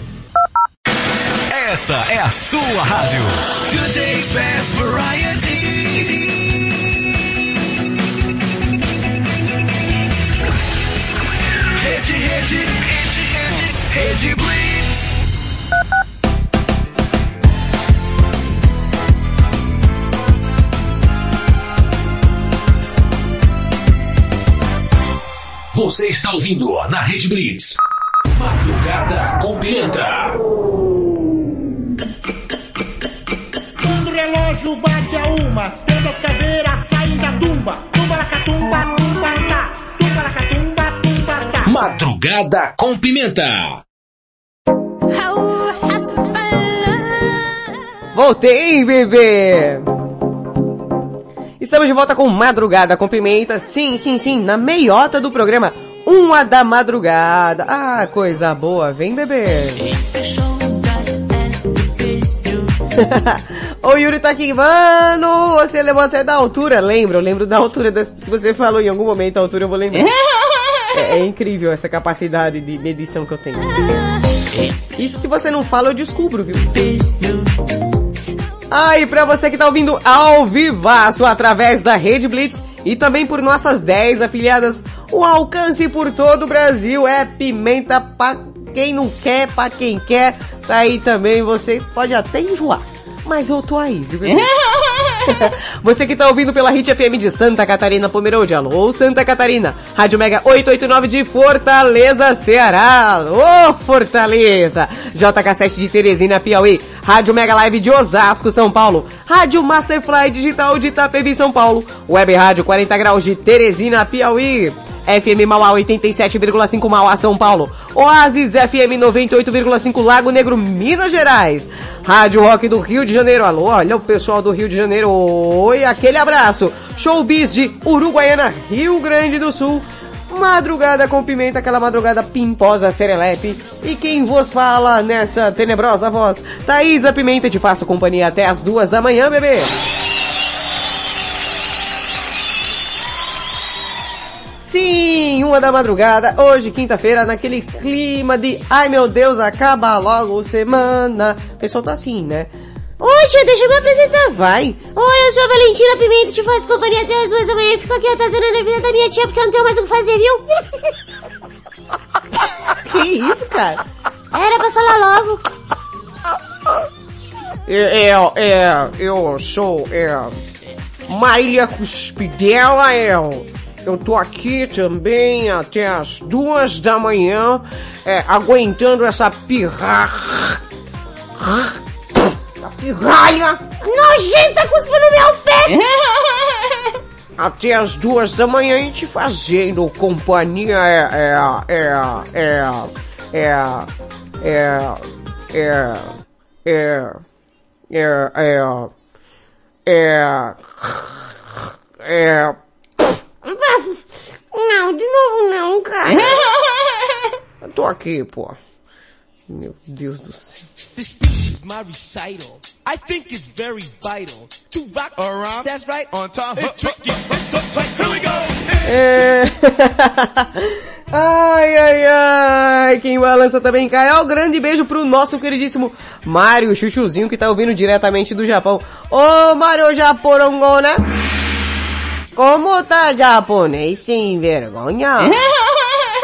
Essa é a sua rádio. Today's best variety. Rede, rede, rede, rede, rede Blitz. Você está ouvindo na Rede Blitz. Madrugada com pimenta. Quando o relógio bate a uma, todas as caveiras saem da tumba. Tumba la catumba, tumba tá. Tumba la catumba, tumba tá. Madrugada com pimenta. Voltei, bebê! Estamos de volta com Madrugada com Pimenta. Sim, sim, sim, na meiota do programa. Uma da madrugada. Ah, coisa boa. Vem, bebê. o Yuri tá aqui, mano, você levou até da altura, lembro, eu lembro da altura, das, se você falou em algum momento a altura eu vou lembrar. é, é incrível essa capacidade de medição que eu tenho. Isso se você não fala eu descubro, viu? Ah, e pra você que tá ouvindo ao vivaço através da Rede Blitz e também por nossas 10 afiliadas, o alcance por todo o Brasil é pimenta pra quem não quer, pra quem quer, aí também, você pode até enjoar. Mas eu tô aí, viu? bebê? Você que tá ouvindo pela Hit FM de Santa Catarina, Pomerode, alô Santa Catarina, Rádio Mega 889 de Fortaleza, Ceará, alô Fortaleza, JK7 de Teresina, Piauí, Rádio Mega Live de Osasco, São Paulo, Rádio Masterfly Digital de Itapevi, São Paulo, Web Rádio 40 Graus de Teresina, Piauí, FM Mauá 87,5 Mauá, São Paulo. Oasis FM 98,5 Lago Negro, Minas Gerais. Rádio Rock do Rio de Janeiro. Alô, olha o pessoal do Rio de Janeiro. Oi, aquele abraço. Showbiz de Uruguaiana, Rio Grande do Sul. Madrugada com pimenta, aquela madrugada pimposa, serelepe. E quem vos fala nessa tenebrosa voz? Thaisa Pimenta, te faço companhia até as duas da manhã, bebê. Sim, uma da madrugada, hoje, quinta-feira, naquele clima de ai meu Deus, acaba logo semana. O pessoal tá assim, né? Oi, tia, deixa eu me apresentar, vai. Oi, eu sou a Valentina Pimenta, te faço companhia até as duas da manhã e fico aqui atazanando a vida da minha tia porque eu não tenho mais o que fazer, viu? Que isso, cara? Era pra falar logo. É, é, é, eu sou, é, Marília Cuspidela, é, eu tô aqui também até as duas da manhã, é, aguentando essa pirra... A pirralha Nojenta, cuspa no meu pé! até as duas da manhã e te fazendo companhia é, é, é, é, é, é, é, é, é, é, é, é, Não, de novo não, cara. eu tô aqui, pô. Meu Deus do céu. Is my recital. I think it's very vital to rock around. That's right. On time. It's tricky. Here we go. É... ai, ai, ai. Quem balança também cai. Ó, grande beijo pro nosso queridíssimo Mário Chuchuzinho que tá ouvindo diretamente do Japão. Ô, Mário Japorongona. Como tá japonês sem vergonha?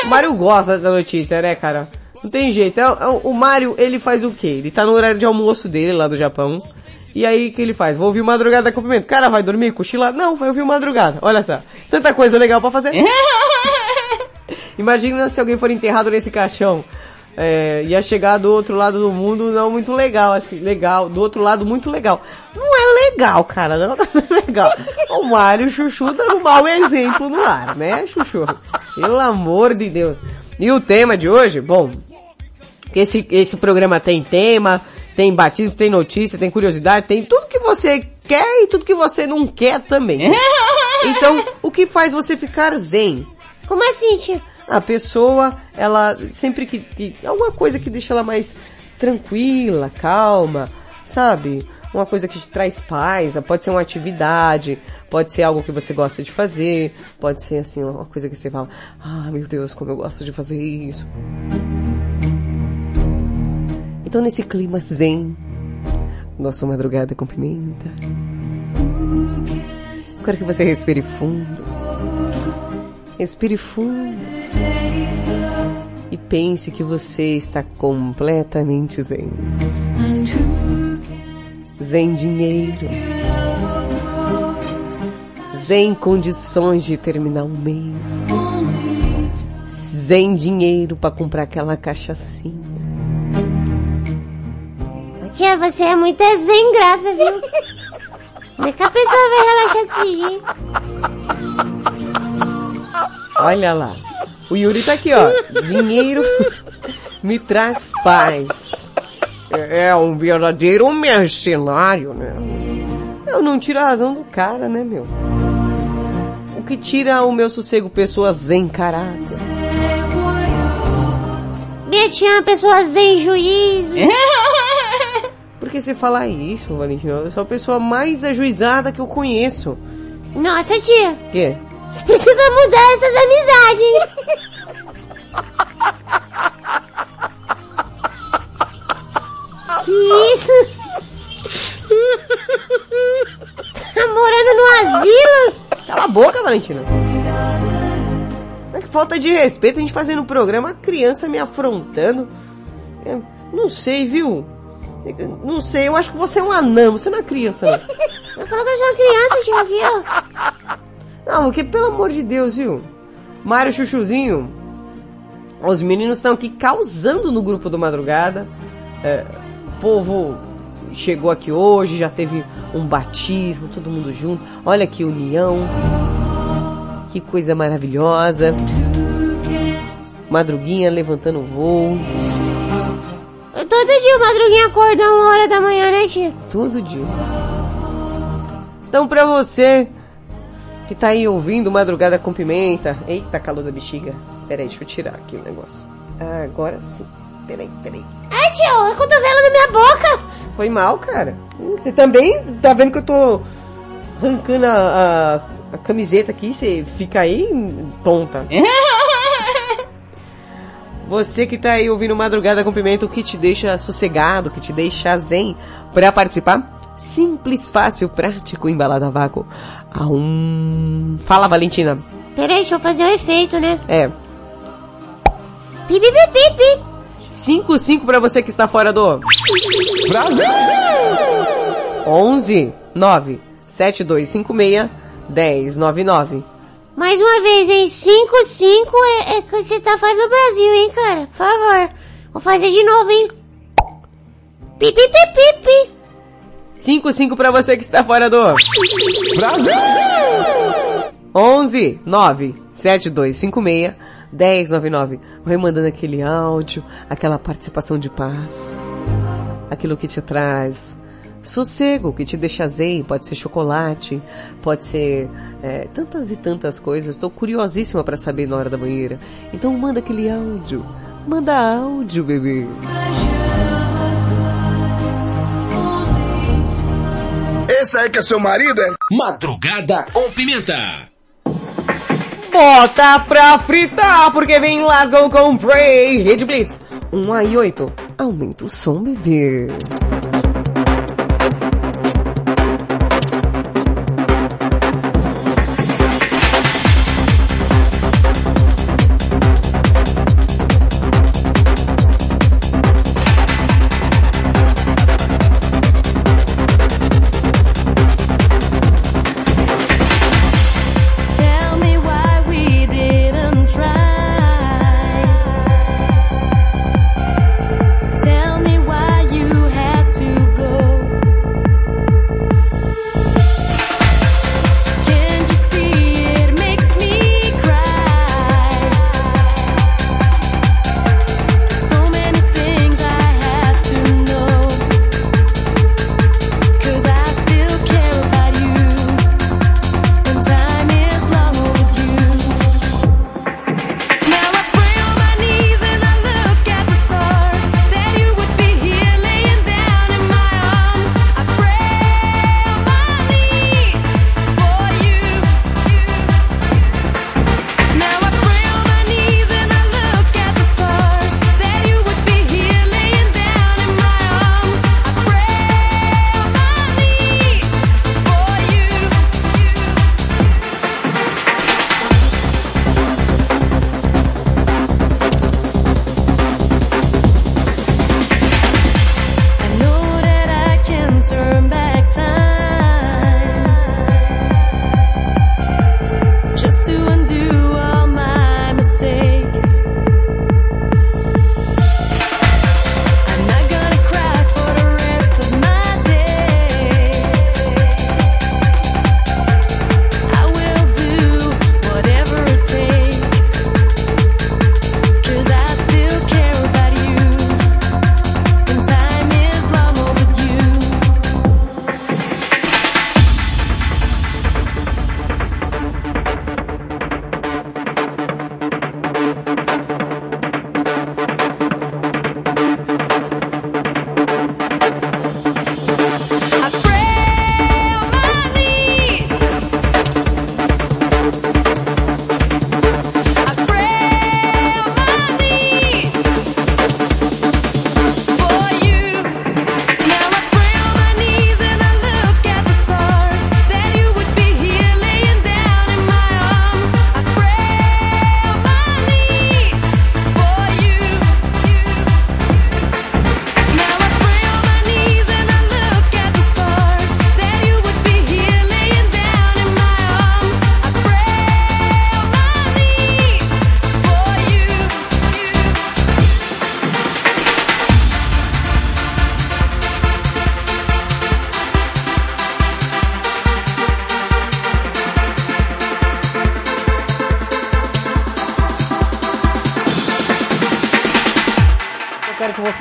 O Mário gosta dessa notícia, né, cara? Não tem jeito. É, é, o Mário, ele faz o quê? Ele tá no horário de almoço dele lá do Japão. E aí, o que ele faz? Vou ouvir madrugada com pimenta. Cara, vai dormir, cochilar? Não, vai ouvir madrugada. Olha só. Tanta coisa legal pra fazer. Imagina se alguém for enterrado nesse caixão. É, ia chegar do outro lado do mundo não muito legal, assim, legal, do outro lado muito legal. Não é legal, cara, não é legal. O Mário Chuchu dando um mau exemplo no ar, né, Chuchu? Pelo amor de Deus. E o tema de hoje, bom, que esse, esse programa tem tema, tem batismo, tem notícia, tem curiosidade, tem tudo que você quer e tudo que você não quer também. Então, o que faz você ficar zen? Como assim, tia? A pessoa, ela, sempre que, que, alguma coisa que deixa ela mais tranquila, calma, sabe? Uma coisa que te traz paz, pode ser uma atividade, pode ser algo que você gosta de fazer, pode ser assim, uma coisa que você fala, ah, meu Deus, como eu gosto de fazer isso. Então nesse clima zen, nossa madrugada com pimenta, quero que você respire fundo. Respire fundo. E pense que você está completamente zen. Zen dinheiro. Zen condições de terminar um mês. Zen dinheiro para comprar aquela cachaçinha. Tia, você é muito zen graça, viu? Como é que a pessoa vai relaxar desse jeito? Olha lá. O Yuri tá aqui, ó. Dinheiro me traz paz. É, é um verdadeiro mercenário, né? Eu não tiro a razão do cara, né, meu? O que tira o meu sossego? Pessoas encaradas. Minha tia é uma pessoa zen juízo. Por que você fala isso, Valentina? Eu sou a pessoa mais ajuizada que eu conheço. Nossa, tia. Quê? Você precisa mudar essas amizades, Que isso? Tá morando no asilo? Cala a boca, Valentina. É que falta de respeito a gente fazendo o programa, a criança me afrontando. Eu não sei, viu? Eu Não sei, eu acho que você é um anão, você não é criança, não. Eu falei que eu sou uma criança, aqui, ó. Não, porque pelo amor de Deus, viu? Mário Chuchuzinho, os meninos estão aqui causando no grupo do Madrugada. É, povo chegou aqui hoje, já teve um batismo, todo mundo junto. Olha que união. Que coisa maravilhosa. Madruguinha levantando voo. Todo dia o Madruguinha acorda uma hora da manhã, né, tia? Todo dia. Então pra você que tá aí ouvindo Madrugada com Pimenta. Eita, calor da bexiga. Peraí, deixa eu tirar aqui o negócio. Agora sim. Peraí, peraí. Ai, tio, é cotovelo na minha boca. Foi mal, cara. Você também tá vendo que eu tô arrancando a, a, a camiseta aqui, você fica aí tonta. Você que tá aí ouvindo Madrugada com Pimenta, o que te deixa sossegado, que te deixa zen pra participar? Simples, fácil, prático, embalado a vácuo. A um... Fala, Valentina. Peraí, deixa eu fazer o efeito, né? É. Pi, pi, pi, pi, pi. 5-5 pra você que está fora do... Brasil! 11 9 7256 1099. Mais uma vez, hein? 5, 5 é, é que você tá fora do Brasil, hein, cara? Por favor. Vou fazer de novo, hein? Pi, pi, pi, pi, pi. 5-5 pra você que está fora do... Brasil! 11 9 7256 1099. Vai mandando aquele áudio, aquela participação de paz. Aquilo que te traz sossego, que te deixa zen, pode ser chocolate, pode ser é, tantas e tantas coisas. Estou curiosíssima para saber na hora da banheira. Então manda aquele áudio. Manda áudio, bebê. Esse aí que é seu marido, é? Madrugada com pimenta. Bota pra fritar, porque vem Las Go Comprei. Rede Blitz. 1 a 8. Aumenta o som, bebê.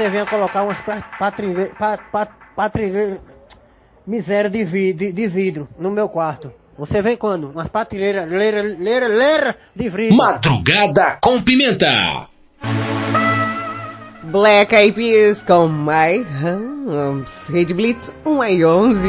você venha colocar umas patrilheiras. Miséria de, vi, de, de vidro no meu quarto. Você vem quando? Umas patrilheiras, Lera, lera, lera de vidro. Madrugada com pimenta. Black Eyed Peas com My hum, Hums. Red Blitz 1 e 11.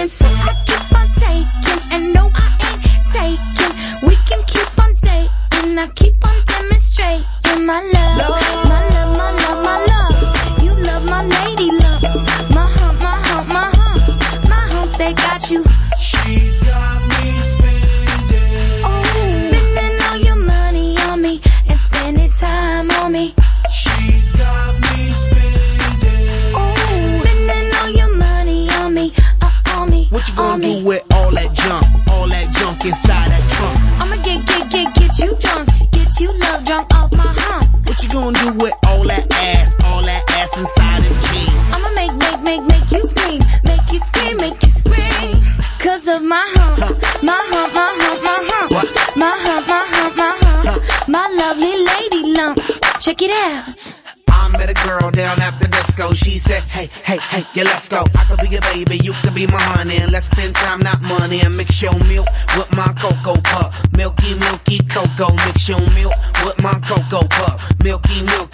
confesar Check it out. I met a girl down at the disco. She said, hey, hey, hey, yeah, let's go. I could be your baby, you could be my honey. Let's spend time, not money. And mix your milk with my cocoa pup. Milky, milky cocoa. Mix your milk with my cocoa pup. Milky, milky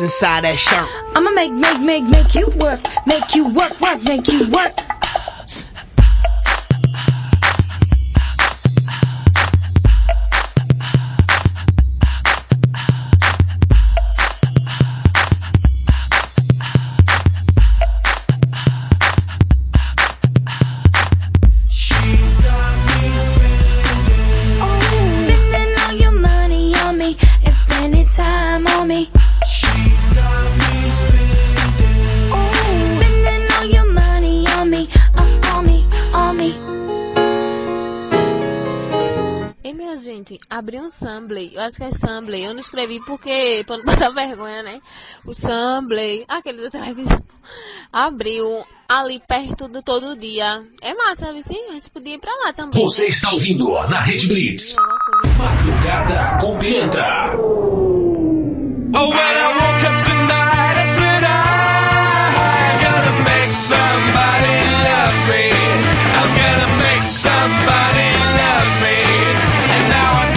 inside that shirt. abri um Samblay. Eu acho que é Samblay. Eu não escrevi porque, pra não passar vergonha, né? O Samblay, aquele da televisão, abriu ali perto do todo dia. É massa, sim, A gente podia ir pra lá também. Você está ouvindo na Rede Blitz. Madrugada com Pimenta. Oh, when I woke up tonight, I said I gotta make somebody love me. I'm gonna make somebody love me. And now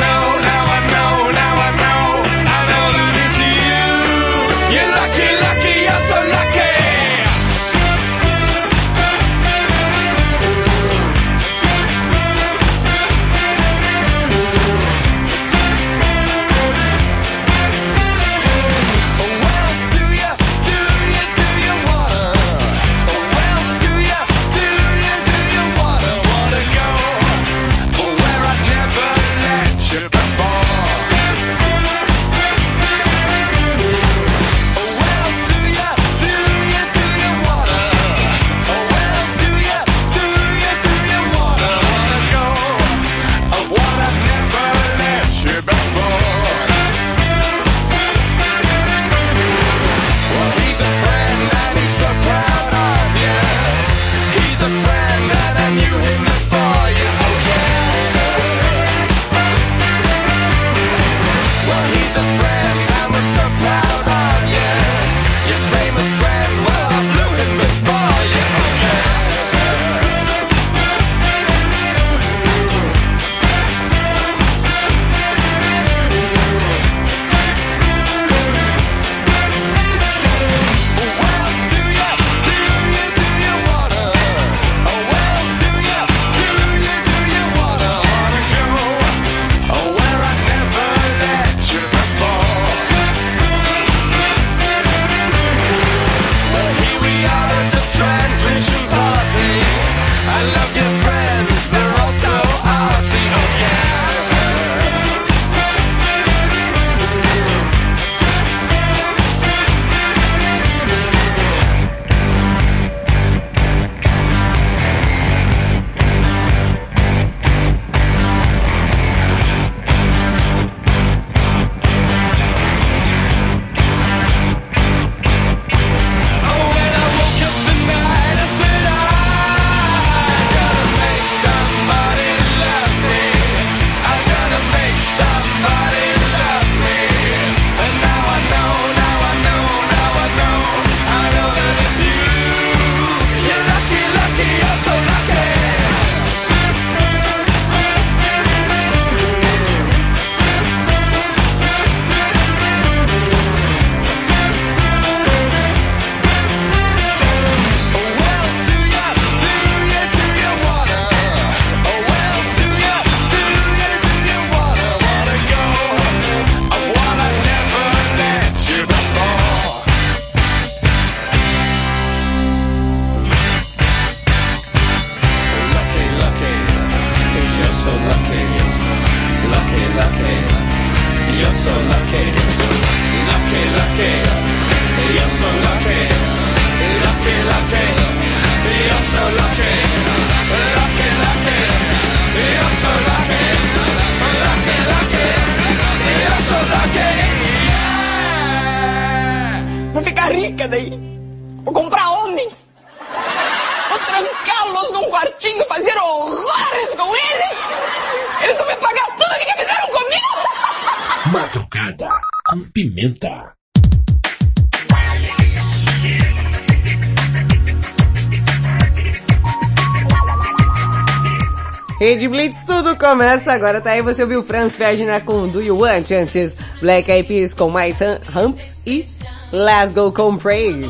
começa agora, tá aí, você ouviu Franz Ferdinand com Do You Want, antes Black Eyed Peas com Mais Hum- Humps e Let's Go com Pray. E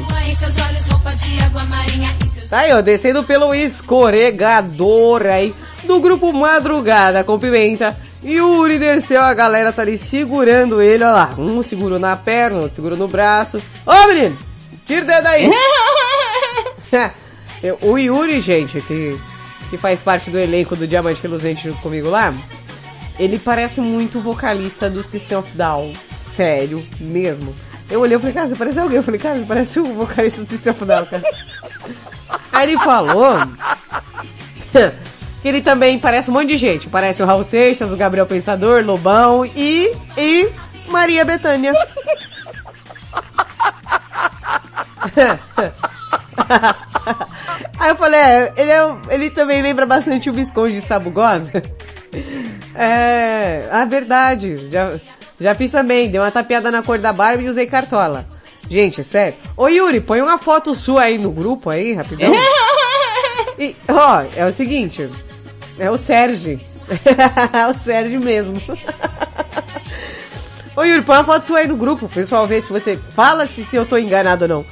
Tá aí, ó, descendo pelo escorregador aí do grupo Madrugada com Pimenta. Yuri desceu, a galera tá ali segurando ele, ó lá. Um segurou na perna, outro segurou no braço. Ô menino, tira o dedo aí. O Yuri, gente, que, que faz parte do elenco do Diamante Reluzente junto comigo lá, ele parece muito vocalista do System of Down. Sério, mesmo. Eu olhei e falei, cara, você parece alguém. Eu falei, cara, ele parece o vocalista do System of Down, cara. Aí ele falou que ele também parece um monte de gente. Parece o Raul Seixas, o Gabriel Pensador, Lobão e, e Maria Bethânia. Aí eu falei, é, ele, é, ele também lembra bastante o Visconde de Sabugosa. É, a verdade, já, já fiz também, dei uma tapeada na cor da barba e usei cartola. Gente, sério. Ô Yuri, põe uma foto sua aí no grupo aí, rapidão. E, ó, é o seguinte, é o Sérgio. é o Sérgio mesmo. Ô Yuri, põe uma foto sua aí no grupo, o pessoal ver se você... Fala se, se eu tô enganado ou não.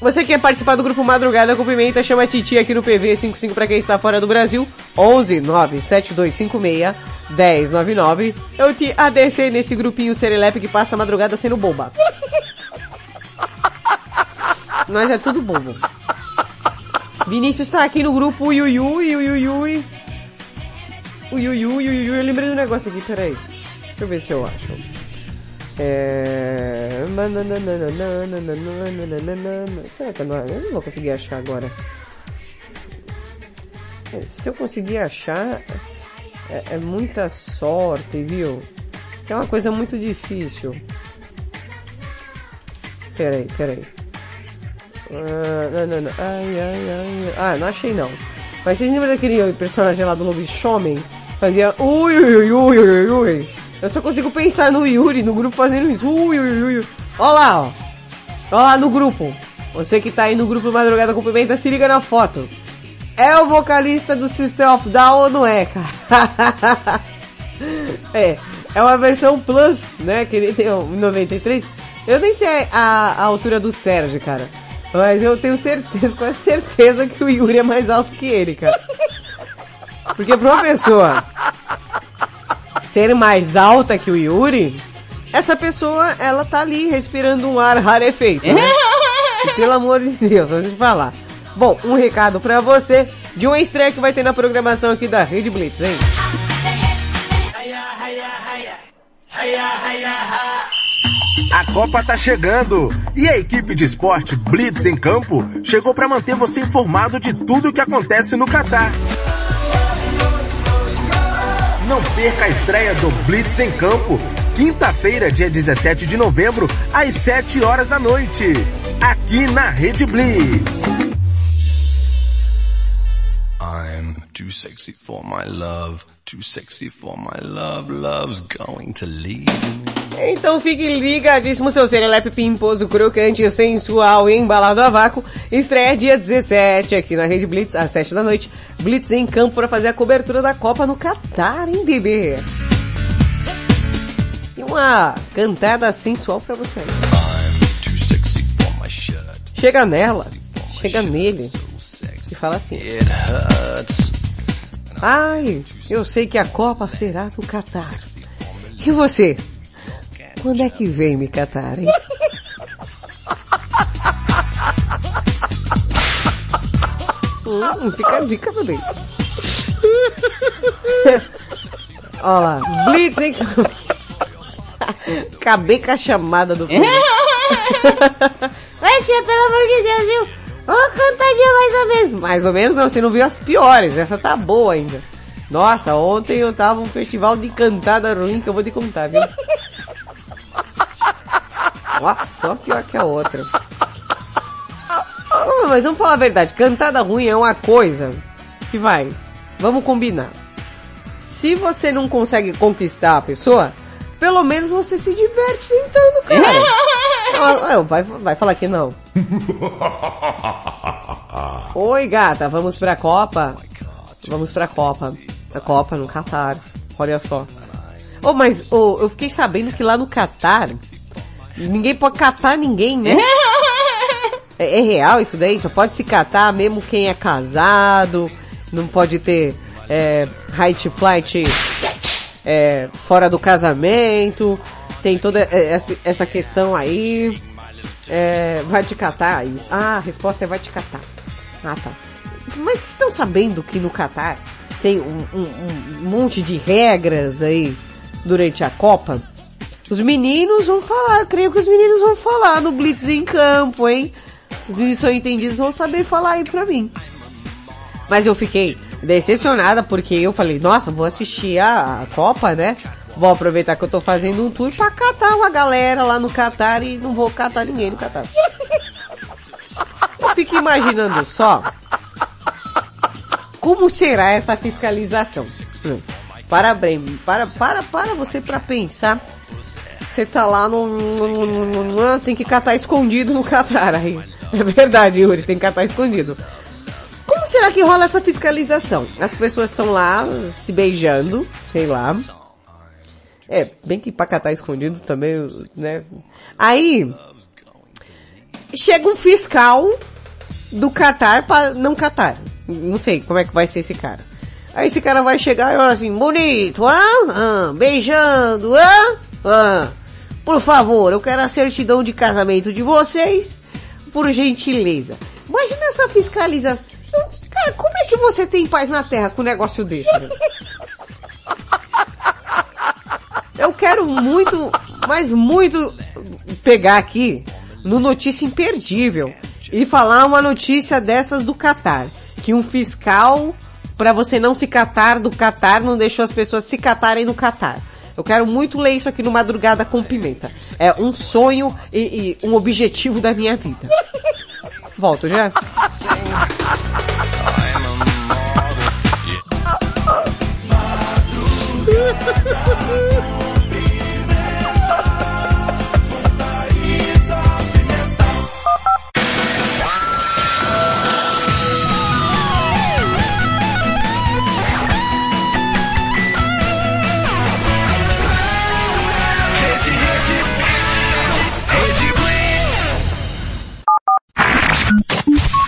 Você quer participar do grupo Madrugada com Pimenta, chama a Titi aqui no PV 55 para quem está fora do Brasil. 11 97256 1099. Eu te ADC nesse grupinho Serelepe que passa a madrugada sendo boba. Nós é tudo bobo. Vinícius está aqui no grupo Ui. Ui Ui Ui Ui Ui. Eu lembrei de um negócio aqui, peraí. Deixa eu ver se eu acho. É... Será que não, eu não vou conseguir achar agora? Se eu conseguir achar, é, é muita sorte, viu? É uma coisa muito difícil. Peraí, peraí. Não, não, não. Ai, ai, ai. Ah, não achei não. Mas vocês lembram daquele personagem lá do Lobisomem? Fazia ui, ui, ui, ui, ui. Eu só consigo pensar no Yuri, no grupo fazendo isso. Ui, ui, ui. Ó lá, ó. Ó lá no grupo. Você que tá aí no grupo Madrugada com Pimenta, se liga na foto. É o vocalista do System of Down ou não é, cara? é, é uma versão Plus, né? Que ele tem um 93. Eu nem sei a, a altura do Sérgio, cara. Mas eu tenho certeza, com certeza que o Yuri é mais alto que ele, cara. Porque pra uma pessoa ser mais alta que o Yuri, essa pessoa, ela tá ali respirando um ar rarefeito, né? E pelo amor de Deus, vamos falar. Bom, um recado pra você de uma estreia que vai ter na programação aqui da Rede Blitz, hein? A Copa tá chegando e a equipe de esporte Blitz em Campo chegou para manter você informado de tudo o que acontece no Catar. Não perca a estreia do Blitz em Campo, quinta-feira, dia 17 de novembro, às 7 horas da noite, aqui na Rede Blitz. I'm too sexy for my love, too sexy for my love, love's going to leave me. Então fique ligadíssimo, seu serelepe pimposo, crocante, sensual e embalado a vácuo. Estreia dia 17 aqui na Rede Blitz, às 7 da noite. Blitz em campo para fazer a cobertura da Copa no Catar, hein, bebê? E uma cantada sensual pra você. Chega nela, chega nele e fala assim. Ai, eu sei que a Copa será no Catar. E você? Quando é que vem me catar, hein? hum, fica a dica também. Olha lá, Blitz, hein? Acabei com a chamada do povo. Vai, tia, pelo amor de Deus, viu? Ô, cantadinha mais ou menos. Mais ou menos não, você não viu as piores, essa tá boa ainda. Nossa, ontem eu tava um festival de cantada ruim que eu vou te contar, viu? Nossa, só pior que a outra. Ah, mas vamos falar a verdade, cantada ruim é uma coisa que vai. Vamos combinar. Se você não consegue conquistar a pessoa, pelo menos você se diverte tentando, cara. Ah, vai, vai falar que não. Oi, gata, vamos pra Copa? Vamos pra Copa. A Copa no Catar. Olha só. Oh, mas oh, eu fiquei sabendo que lá no Catar, ninguém pode catar ninguém, né? É, é real isso daí? Só pode se catar mesmo quem é casado, não pode ter é, height flight é, fora do casamento, tem toda essa, essa questão aí. É, vai te catar isso. Ah, a resposta é vai te catar. Ah, tá. Mas vocês estão sabendo que no Catar tem um, um- um monte de regras aí durante a Copa? Os meninos vão falar, creio que os meninos vão falar no Blitz em campo, hein? Os meninos são entendidos vão saber falar aí pra mim. Mas eu fiquei decepcionada porque eu falei, nossa, vou assistir a, a Copa, né? Vou aproveitar que eu tô fazendo um tour pra catar uma galera lá no Catar e não vou catar ninguém no Catar. Eu fico imaginando só como será essa fiscalização. Hum. Parabéns, para, para, para você pra pensar. Você tá lá no, no- no- no- tem que catar escondido no Catar aí. É verdade, Yuri, tem que catar escondido. Como será que rola essa fiscalização? As pessoas estão lá se beijando, sei lá. É, bem que pra catar escondido também, né? Aí, chega um fiscal do Catar pra não catar. Não sei como é que vai ser esse cara. Aí esse cara vai chegar e olha assim, bonito, ah, beijando, ah. Por favor, eu quero a certidão de casamento de vocês, por gentileza. Imagina essa fiscalização. Cara, como é que você tem paz na terra com um negócio desse? Eu quero muito, mas muito pegar aqui no notícia imperdível e falar uma notícia dessas do Catar, que um fiscal para você não se catar do Catar não deixou as pessoas se catarem no Catar. Eu quero muito ler isso aqui no Madrugada com Pimenta. É um sonho e, e um objetivo da minha vida. Volto já.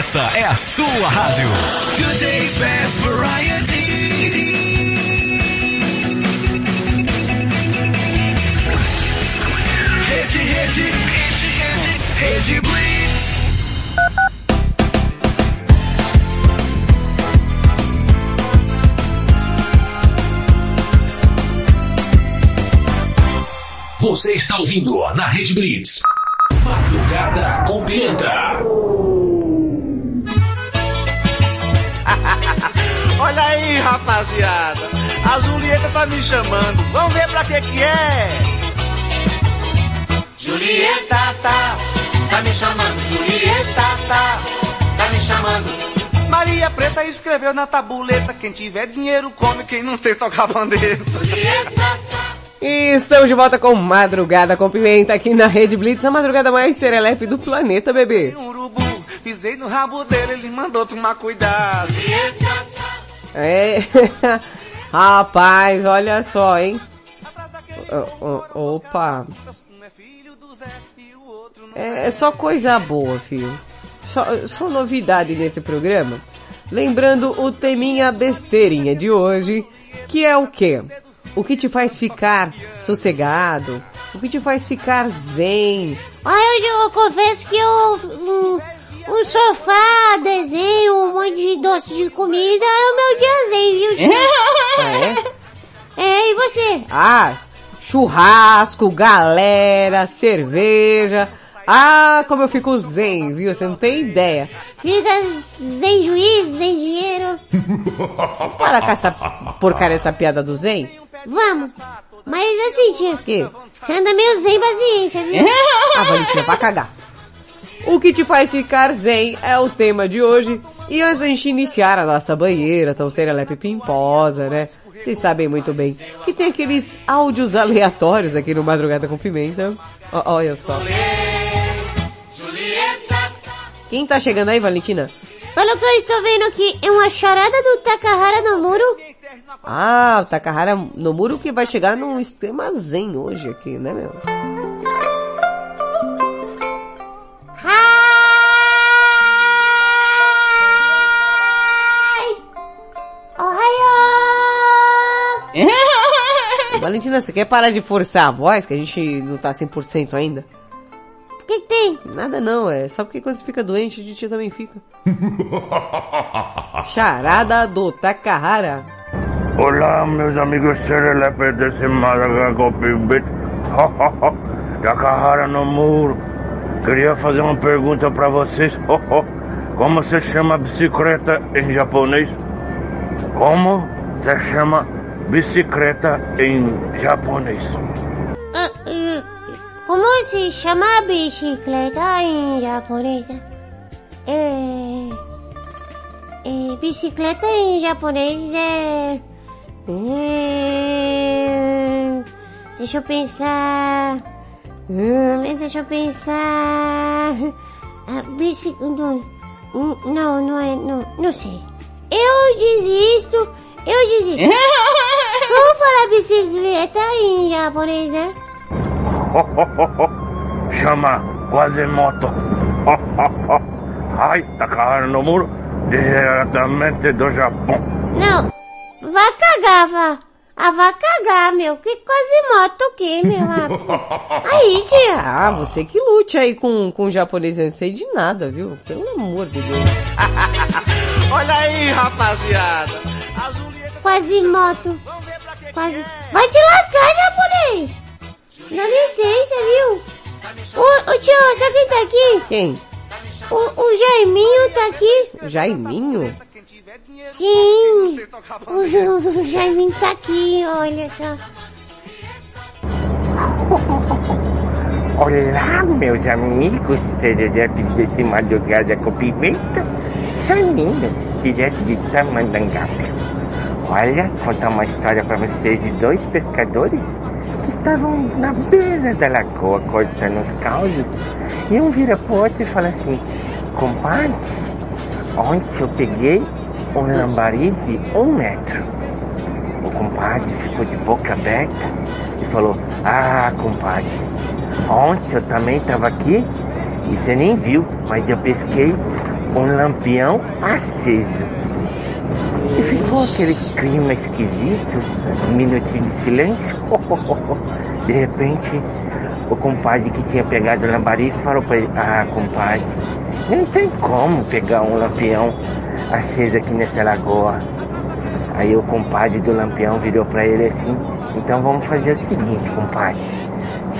Essa é a sua rádio. Today's best variety. Rede, rede, rede, rede, rede Blitz. Você está ouvindo na Rede Blitz. Madrugada com Pimenta. Rapaziada. A Julieta tá me chamando. Vamos ver pra que que é. Julieta tá, tá me chamando, Julieta tá, tá me chamando. Maria Preta escreveu na tabuleta: quem tiver dinheiro come, quem não tem toca bandeira. E estamos de volta com Madrugada com Pimenta aqui na Rede Blitz, a madrugada mais serelepe do planeta, bebê. Um urubu, pisei no rabo dele, ele mandou tomar cuidado. É. Rapaz, olha só, hein? O- o- Opa. É, é só coisa boa, filho. Só, só novidade nesse programa. Lembrando o teminha besteirinha de hoje, que é o quê? O que te faz ficar sossegado? O que te faz ficar zen? Ai, hoje eu confesso que eu... Um, um sofá, desenho, um monte de doce de comida é o meu dia zen, viu? tio? Ah, é? É, e você? Ah, churrasco, galera, cerveja. Ah, como eu fico zen, viu? Você não tem ideia. Fica sem juízo, sem dinheiro. Para com essa porcaria, essa piada do zen. Vamos. Mas assim, tio. Que? Você anda meio sem paciência, viu? Ah, Valentina, vai cagar. O que te faz ficar zen é o tema de hoje. E antes da gente iniciar a nossa banheira, tão serelepe pimposa, né? Vocês sabem muito bem que tem aqueles áudios aleatórios aqui no Madrugada com Pimenta. Olha só. Quem tá chegando aí, Valentina? Pelo que eu estou vendo aqui, é uma charada do Takahara no muro. Ah, o Takahara no muro que vai chegar num esquema zen hoje aqui, né, meu? Valentina, você quer parar de forçar a voz, que a gente não tá 100% ainda? O que, que tem? Nada não, é só porque quando você fica doente, a gente também fica. Charada do Takahara. Olá, meus amigos serelepes desse Madagagopibit. Takahara no muro. Queria fazer uma pergunta pra vocês. Como se chama bicicleta em japonês? Como se chama bicicleta em japonês? Ah, ah, como se chama bicicleta em japonês? É... é... Bicicleta em japonês é... é... Deixa eu pensar... Hum, deixa eu pensar... A bici... Não, não, não é... Não, não sei. Eu desisto... Eu desisto. Vamos falar bicicleta em japonês, né? Chama Quasimoto. Ai, Takahara no muro, diretamente do Japão. Não, vai cagar, vá. Ah, vai cagar, meu. Que quase moto o quê, meu rapaz? Aí, tia. Ah, você que lute aí com, com o japonês, eu não sei de nada, viu? Pelo amor de Deus. Olha aí, rapaziada. Quase moto. Quase... Vai te lascar, japonês. Dá licença, viu? Ô, ô tio, sabe quem tá aqui? Quem? O, o Jaiminho tá aqui. Jaiminho? Sim. O, o Jaiminho tá aqui, olha só. Olá, meus amigos, serelepes desse madrugada com pimenta. Saindo, direto de Tamandangape. Olha, contar uma história para vocês de dois pescadores que estavam na beira da lagoa cortando os causos. E um vira pro outro e fala assim, compadre, ontem eu peguei um lambari de um metro. O compadre ficou de boca aberta e falou, ah, compadre, ontem eu também estava aqui e você nem viu, mas eu pesquei um lampião aceso. Ficou aquele clima esquisito, um minutinho de silêncio. De repente, o compadre que tinha pegado o lambari falou pra ele, ah, compadre, não tem como pegar um lampião aceso aqui nessa lagoa. Aí o compadre do lampião virou pra ele assim, então vamos fazer o seguinte, compadre.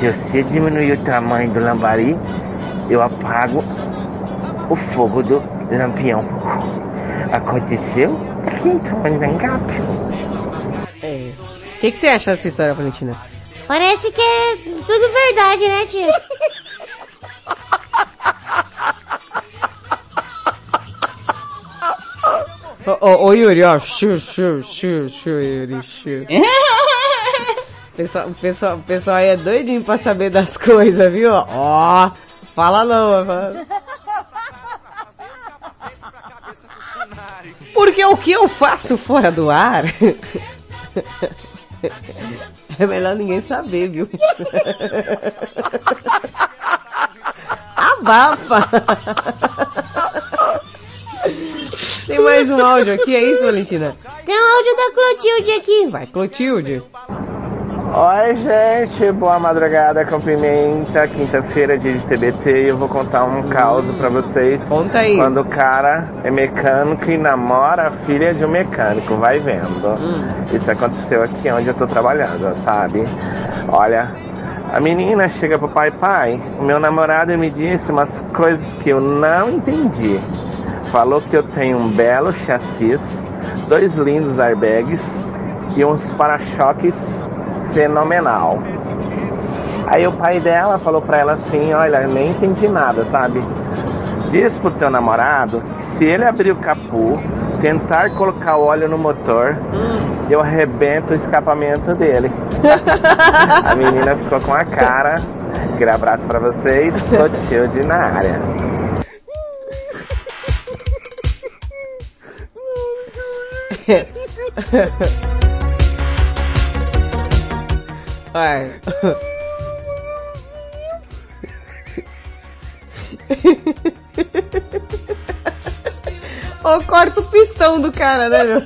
Se você diminuir o tamanho do lambari, eu apago o fogo do lampião. Aconteceu É. O que, que você acha dessa história, Valentina? Parece que é tudo verdade, né, tia? Ô, ô, ô, Yuri, ó. Chu, chu, chu, chu, Yuri, chu. Pessoal, o pessoal, o pessoal aí é doidinho pra saber das coisas, viu? Ó, fala não, fala. Porque o que eu faço fora do ar é melhor ninguém saber, viu? Abafa! Tem mais um áudio aqui, é isso, Valentina? Tem um áudio da Clotilde aqui. Vai, Clotilde. Oi, gente, boa madrugada com pimenta. Quinta-feira, dia de TBT, e eu vou contar um caos pra vocês. Conta aí. Quando o cara é mecânico e namora a filha de um mecânico, vai vendo. Hum. Isso aconteceu aqui onde eu tô trabalhando, sabe? Olha, a menina chega pro pai, pai, o meu namorado me disse umas coisas que eu não entendi. Falou que eu tenho um belo chassis, dois lindos airbags e uns para-choques fenomenal. Aí o pai dela falou pra ela assim, olha, nem entendi nada, sabe? Diz pro teu namorado que se ele abrir o capô, tentar colocar o óleo no motor, eu arrebento o escapamento dele. a menina ficou com a cara. Aquele abraço pra vocês, Clotilde na área. Vai. Ou corta o pistão do cara, né, meu?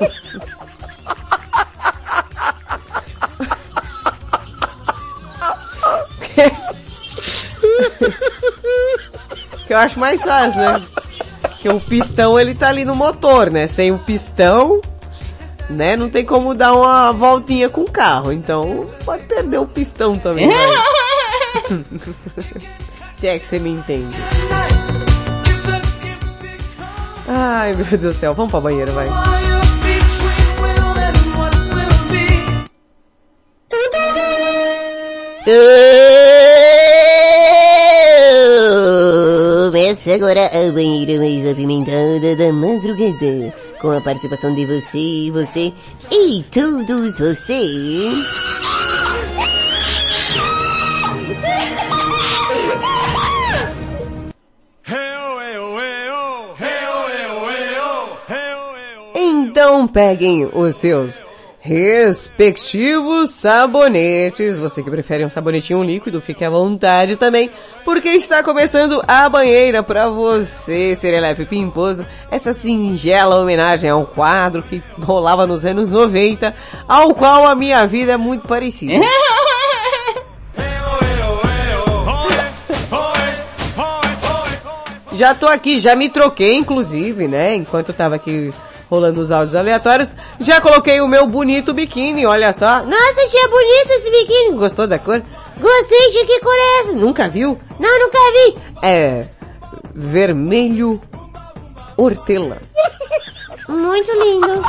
que eu acho mais fácil, né? Que o pistão ele tá ali no motor, né? Sem o pistão, né? Não tem como dar uma voltinha com o carro. Então pode perder o pistão também. vai. Se é que você me entende. Ai meu Deus do céu, vamos pra banheiro, vai. Começa agora a banheira mais apimentada da madrugada. Com a participação de você, você e todos vocês. Então peguem os seus respectivos sabonetes. Você que prefere um sabonetinho líquido, fique à vontade também, porque está começando a banheira para você, Serelepe Pimposo. Essa singela homenagem ao quadro que rolava nos anos 90, ao qual a minha vida é muito parecida. Já tô aqui, já me troquei inclusive, né? Enquanto eu tava aqui rolando os áudios aleatórios, já coloquei o meu bonito biquíni, olha só. Nossa, tia, bonito esse biquíni. Gostou da cor? Gostei, tia, que cor é essa? Nunca viu? Não, nunca vi. É vermelho hortelã. Muito lindo.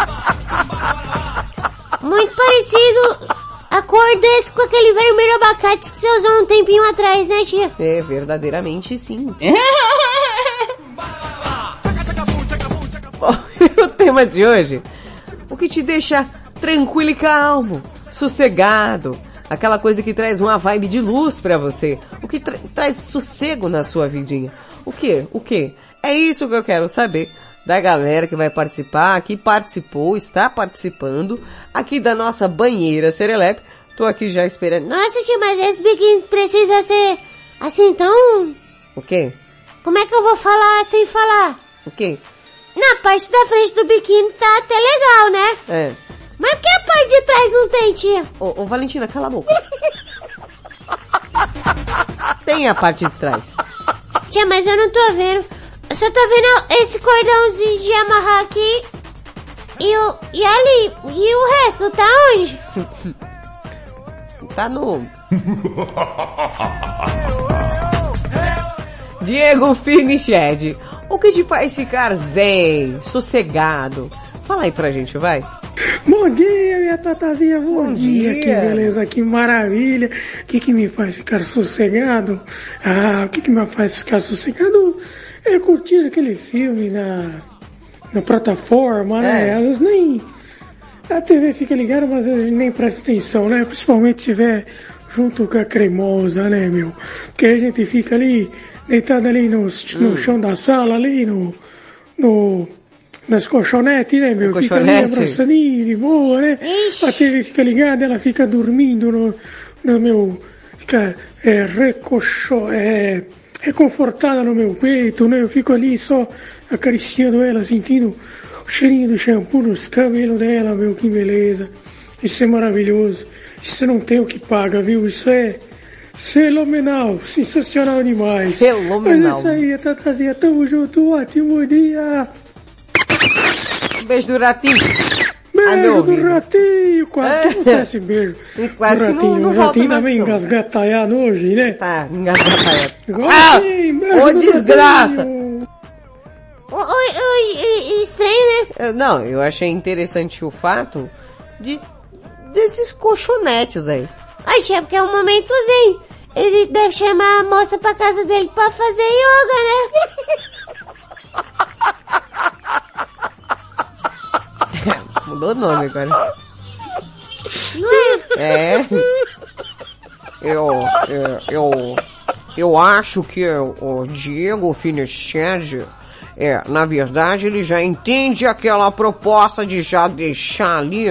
Muito parecido a cor desse com aquele vermelho abacate que você usou um tempinho atrás, né, tia? É, verdadeiramente sim. o tema de hoje, o que te deixa tranquilo e calmo, sossegado, aquela coisa que traz uma vibe de luz pra você, o que tra traz sossego na sua vidinha. O que? O que? É isso que eu quero saber da galera que vai participar, que participou, está participando, aqui da nossa banheira Serelepe. Tô aqui já esperando. Nossa, tia, mas esse biquíni precisa ser assim tão... O quê? Como é que eu vou falar sem falar? O quê? Na parte da frente do biquíni tá até legal, né? É. Mas por que a parte de trás não tem, tia? Ô, ô Valentina, cala a boca. tem a parte de trás. Tia, mas eu não tô vendo. Eu só tô vendo esse cordãozinho de amarrar aqui. E, o, e ali. E o resto tá onde? tá no... Diego Finiched, o que te faz ficar zen, sossegado? Fala aí pra gente, vai. Bom dia, minha tatazinha, bom, Bom dia. dia. que beleza, que maravilha. O que que me faz ficar sossegado? Ah, o que que me faz ficar sossegado? É curtir aquele filme na, na plataforma, né? É. Às vezes nem a TV fica ligada, mas às vezes nem presta atenção, né? Principalmente se tiver junto com a cremosa, né, meu? Porque a gente fica ali, deitado ali no, no Hum. chão da sala, ali no, no, nas colchonetes, né, meu? Fica ali abraçadinho, de boa, né? A TV fica ligada, ela fica dormindo no, no meu, fica é, recocho, é, reconfortada no meu peito, né? Eu fico ali só acariciando ela, sentindo o cheirinho do shampoo nos cabelos dela, meu, que beleza. Isso é maravilhoso. Isso não tem o que paga, viu? Isso é fenomenal, sensacional demais. Fenomenal. Mas é isso aí, Tatazinha, tamo junto, ótimo dia. Um beijo do ratinho. Beijo Ah, meu do ratinho, quase que não sei esse beijo. E quase do que ratinho. não, não o ratinho também engasgataiado hoje, né? Tá, engasgataiado. Igual Ah! assim, beijo Ô desgraça! ratinho. Oi, oi, oi, estranho, né? Não, eu achei interessante o fato de desses colchonetes aí. Ai, tia, porque é um momento zen. Ele deve chamar a moça pra casa dele pra fazer yoga, né? Mudou o nome agora. Não é? É. Eu, eu, eu, eu acho que o Diego Finiched, é, na verdade, ele já entende aquela proposta de já deixar ali,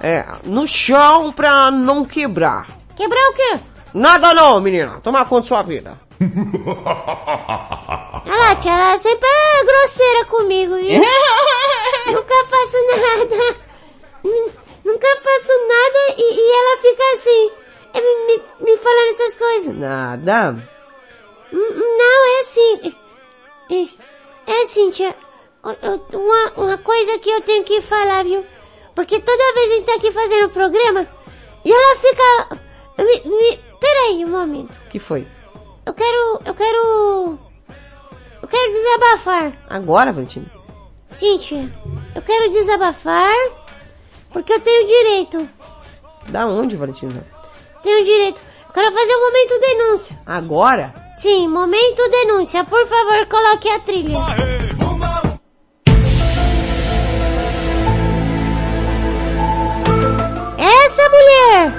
é, no chão pra não quebrar. Quebrar o quê? Nada não, menina. Toma conta da sua vida. Olha lá, tia, ela sempre é grosseira comigo, viu? Nunca faço nada. Nu- Nunca faço nada e, e ela fica assim, é, me, me- me falando essas coisas. Nada. Hum, Não, é assim. É, é assim, tia. Uma, uma coisa que eu tenho que falar, viu? Porque toda vez a gente tá aqui fazendo o programa e ela fica. Me, me, peraí um momento. O que foi? Eu quero. Eu quero. Eu quero desabafar. Agora, Valentina? Sim, tia. Eu quero desabafar porque eu tenho direito. Da onde, Valentina? Tenho direito. Eu quero fazer o momento denúncia. Agora? Sim, momento denúncia. Por favor, coloque a trilha. Essa mulher,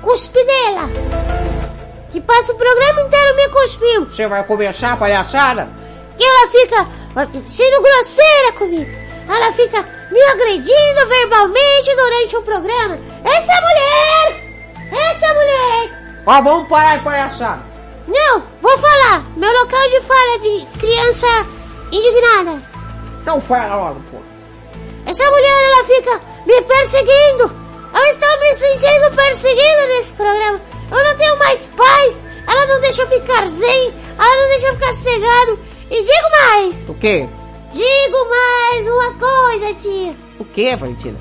cuspe dela, que passa o programa inteiro me cuspindo. Você vai começar palhaçada? E ela fica sendo grosseira comigo. Ela fica me agredindo verbalmente durante o programa. Essa mulher! Essa mulher! Ó, vamos parar de palhaçada. Não, vou falar. Meu local de fala de criança indignada. Então fala logo, pô. Essa mulher, ela fica me perseguindo. Eu estou me sentindo perseguida nesse programa. Eu não tenho mais paz. Ela não deixa eu ficar zen. Ela não deixa eu ficar sossegado. E digo mais. O quê? Digo mais uma coisa, tia. O quê, Valentina?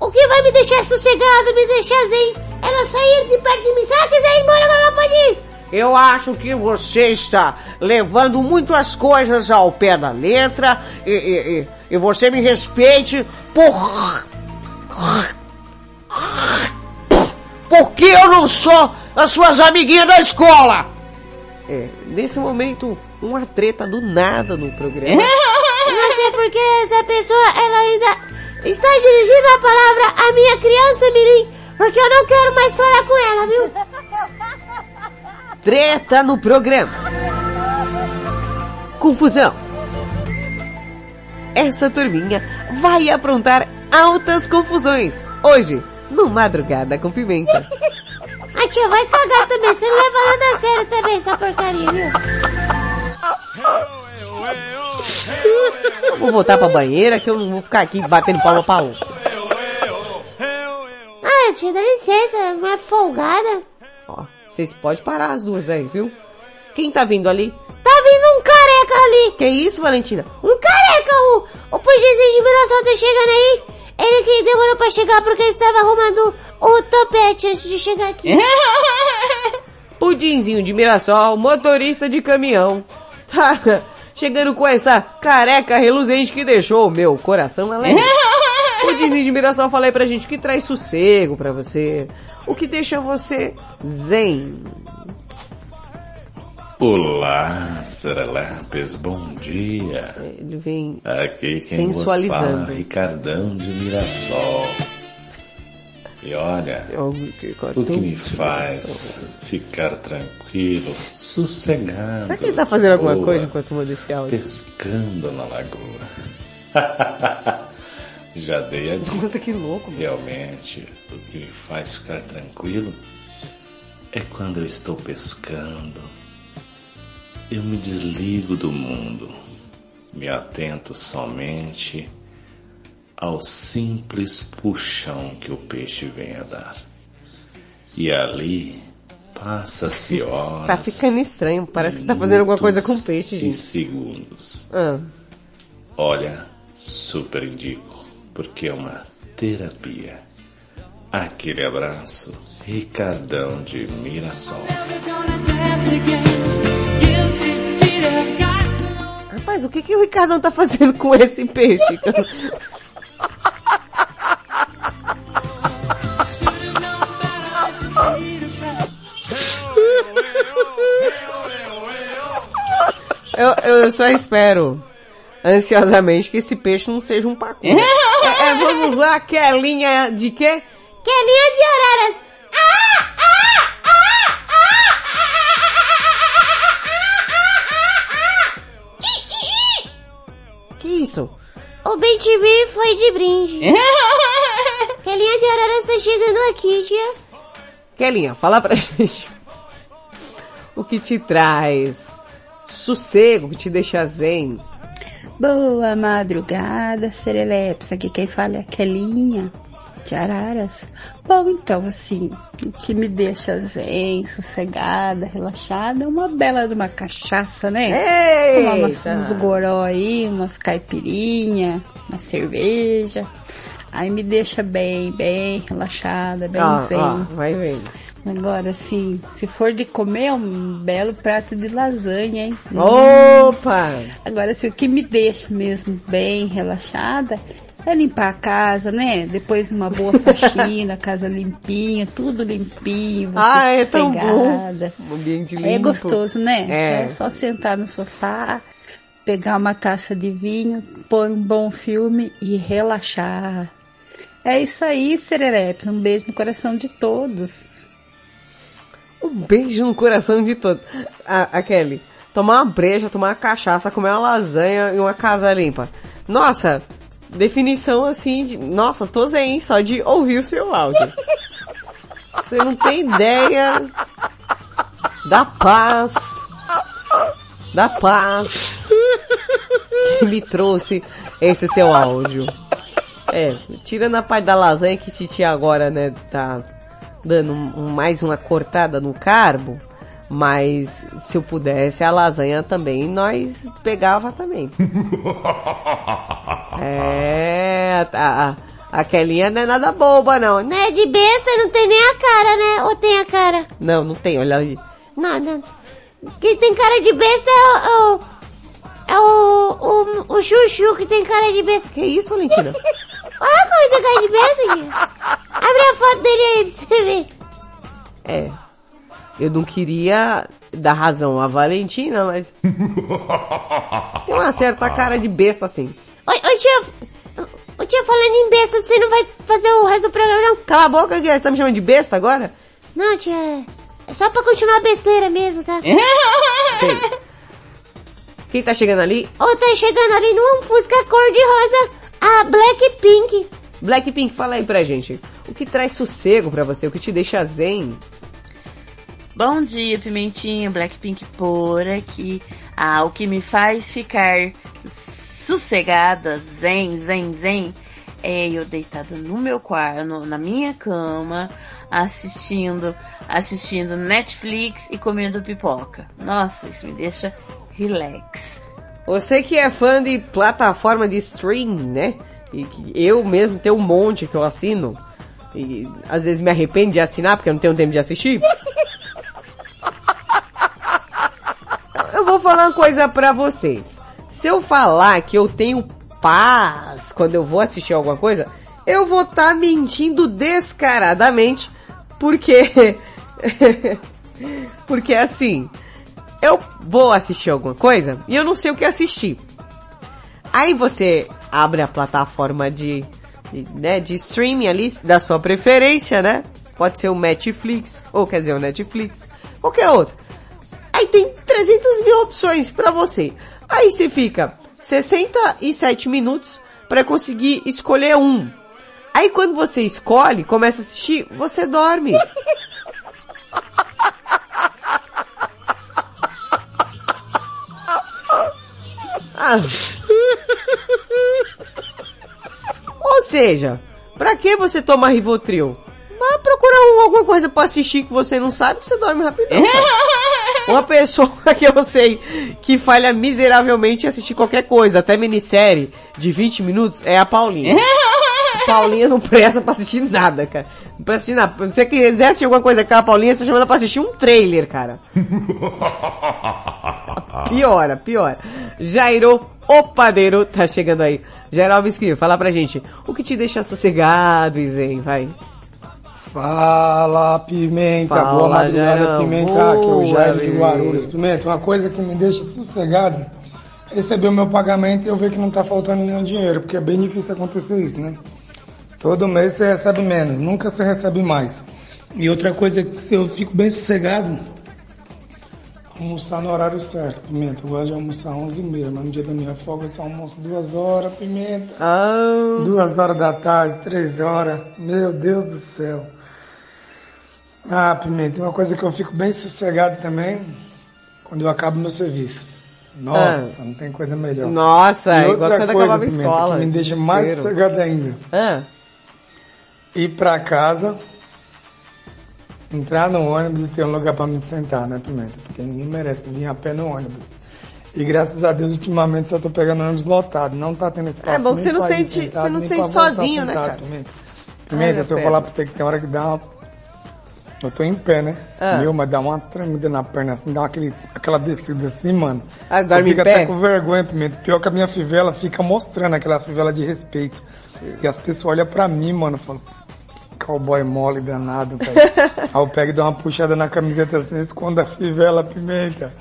O que vai me deixar sossegado, me deixar zen, ela sair de perto de mim. Se ela quiser ir embora, ela pode ir. Eu acho que você está levando muito as coisas ao pé da letra e, e, e, e você me respeite por... Porque eu não sou as suas amiguinhas da escola! É, nesse momento, uma treta do nada no programa. Não sei porque essa pessoa, ela ainda está dirigindo a palavra à minha criança Mirim, porque eu não quero mais falar com ela, viu? Treta no programa. Confusão. Essa turminha vai aprontar altas confusões. Hoje, no Madrugada com Pimenta. A tia vai cagar também, você não leva nada a sério também essa porcaria, viu? Vou voltar pra banheira que eu não vou ficar aqui batendo palma pra um. Ah, tia, dá licença, não é folgada. Ó, vocês podem parar as duas aí, viu? Quem tá vindo ali? Tá vindo um careca ali. Que isso, Valentina? Um careca, o, o polícia de Mirassol tá chegando aí. Ele que demorou pra chegar porque ele estava arrumando o topete antes de chegar aqui. Pudinzinho de Mirassol, motorista de caminhão. Tá chegando com essa careca reluzente que deixou o meu coração alegre. Pudinzinho de Mirassol falei pra gente que traz sossego pra você. O que deixa você zen. Olá, Serelapes, bom dia. Ele vem Aqui quem vos fala, Ricardão de Mirassol. E olha, o que me faz ficar tranquilo, sossegado. Será que ele tá fazendo alguma boa, coisa enquanto manda esse áudio? Pescando na lagoa. Já dei a dica. Nossa, que louco. mano. Realmente, o que me faz ficar tranquilo é quando eu estou pescando. Eu me desligo do mundo, me atento somente ao simples puxão que o peixe vem a dar. E ali passa-se horas. Tá ficando estranho, parece que tá fazendo alguma coisa com peixe, e gente. segundos. Ah, Olha, super indico, porque é uma terapia. Aquele abraço, Ricardão de Mirassol. Rapaz, o que que o Ricardão tá fazendo com esse peixe? Eu, eu só espero ansiosamente que esse peixe não seja um pacu. é, é, vamos lá, Kelinha de quê? Kelinha de araras. Isso? O Ben TV foi de brinde. Kelinha de araras tá chegando aqui, tia. Kelinha, fala pra gente. O que te traz sossego, que te deixa zen? Boa madrugada, Serelepes. Aqui quem fala é a Kelinha de Araras. Bom, então, assim, o que me deixa zen, sossegada, relaxada, é uma bela de uma cachaça, né? Eita! Tomar umas, uns goró aí, umas caipirinha, uma cerveja. Aí me deixa bem, bem relaxada, bem Ó, zen. ó, vai vendo. Agora, assim, se for de comer, um belo prato de lasanha, hein? Opa! Agora, se o que me deixa mesmo bem relaxada é limpar a casa, né? Depois uma boa faxina, casa limpinha, tudo limpinho, você Ah, é tão bom. ambiente limpo. É gostoso, né? É. só sentar no sofá, pegar uma taça de vinho, pôr um bom filme e relaxar. É isso aí, Sererepes. Um beijo no coração de todos. Um beijo no coração de todos. A, a Kelly, tomar uma breja, tomar uma cachaça, comer uma lasanha e uma casa limpa. Nossa, definição assim de... Nossa, tô zen só de ouvir o seu áudio. Você não tem ideia da paz, da paz que me trouxe esse seu áudio. É, tirando a parte da lasanha que Titi agora, né, tá dando um- mais uma cortada no carbo, mas se eu pudesse a lasanha também, nós pegava também. É, a, a, Kelinha não é nada boba não. Não é de besta, não tem nem a cara, né? Ou tem a cara? Não, não tem, olha aí. Não, não. Quem tem cara de besta é o... É o... O, o Chuchu que tem cara de besta. Que isso, Valentina? Olha como ele tem cara de besta, tia. Abre a foto dele aí pra você ver. É. Eu não queria dar razão a Valentina, mas tem uma certa cara de besta assim. Oi, oi, tia... Ô tia, falando em besta, você não vai fazer o resto do programa, não? Cala a boca, que você tá me chamando de besta agora? Não, tia... É só pra continuar a besteira mesmo, tá? Sei. Quem tá chegando ali? Ou tá chegando ali num Fusca cor-de-rosa, a Blackpink. Blackpink, fala aí pra gente. O que traz sossego pra você? O que te deixa zen? Bom dia, Pimentinho, Blackpink por aqui. Ah, o que me faz ficar sossegada, zen, zen, zen, é eu deitado no meu quarto, na minha cama, assistindo, assistindo Netflix e comendo pipoca. Nossa, isso me deixa relax. Você que é fã de plataforma de stream, né? E que eu mesmo tenho um monte que eu assino. E às vezes me arrependo de assinar porque eu não tenho tempo de assistir. vou falar uma coisa pra vocês. Se eu falar que eu tenho paz quando eu vou assistir alguma coisa, eu vou estar mentindo descaradamente, porque porque assim, eu vou assistir alguma coisa e eu não sei o que assistir. Aí você abre a plataforma de, de, né, de streaming ali da sua preferência, né? Pode ser o Netflix, ou quer dizer o Netflix, qualquer outro. Aí tem 300 mil opções pra você. Aí você fica 67 minutos pra conseguir escolher um. Aí quando você escolhe, começa a assistir, você dorme. Ah. Ou seja, pra que você toma Rivotril? Vai procurar um- alguma coisa pra assistir que você não sabe, que você dorme rapidão. cara. Uma pessoa que eu sei que falha miseravelmente em assistir qualquer coisa, até minissérie de 20 minutos, é a Paulinha. A Paulinha não presta pra assistir nada, cara. Não presta assistir nada. Se você quiser assistir alguma coisa com a Paulinha, você chama ela pra assistir um trailer, cara. Piora, piora. Jairo, o padeiro, tá chegando aí. Jairo Alves fala pra gente, o que te deixa sossegado, Zen, vai. Fala, Pimenta. Fala, Boa madrugada, Jairão. Pimenta. Aqui é o Boa, Jairo de. Guarulhos. Pimenta, uma coisa que me deixa sossegado é receber o meu pagamento e eu ver que não tá faltando nenhum dinheiro, porque é bem difícil acontecer isso, né? Todo mês você recebe menos, nunca você recebe mais. E outra coisa que se eu fico bem sossegado, almoçar no horário certo, Pimenta. Eu gosto de almoçar 11h30, mas no dia da minha folga eu só almoço duas horas, Pimenta. Ah. Duas horas da tarde, três horas. Meu Deus do céu. Ah, Pimenta, uma coisa que eu fico bem sossegado também, quando eu acabo meu serviço. Nossa, não tem coisa melhor. Nossa, e igual outra quando coisa, acabava a escola, que me deixa mais desespero. sossegado ainda. Ah. Ir pra casa, entrar no ônibus e ter um lugar pra me sentar, né, Pimenta? Porque ninguém merece vir a pé no ônibus. E graças a Deus, ultimamente, só tô pegando ônibus lotado. Não tá tendo espaço É bom que você não sente- sentado, você não sente sozinho, né, sentado, cara? Pimenta, Ai, Pimenta minha se eu falar pra você que tem hora que dá uma... Eu tô em pé, né? Ah. Meu, mas dá uma tremida na perna, assim, dá aquele, aquela descida assim, mano. Ah, eu dorme fico em pé? até com vergonha, Pimenta. Pior que a minha fivela fica mostrando aquela fivela de respeito. E as pessoas olham pra mim, mano, falam, cowboy mole danado, cara. Aí eu pego e dou uma puxada na camiseta assim, escondo a fivela, Pimenta.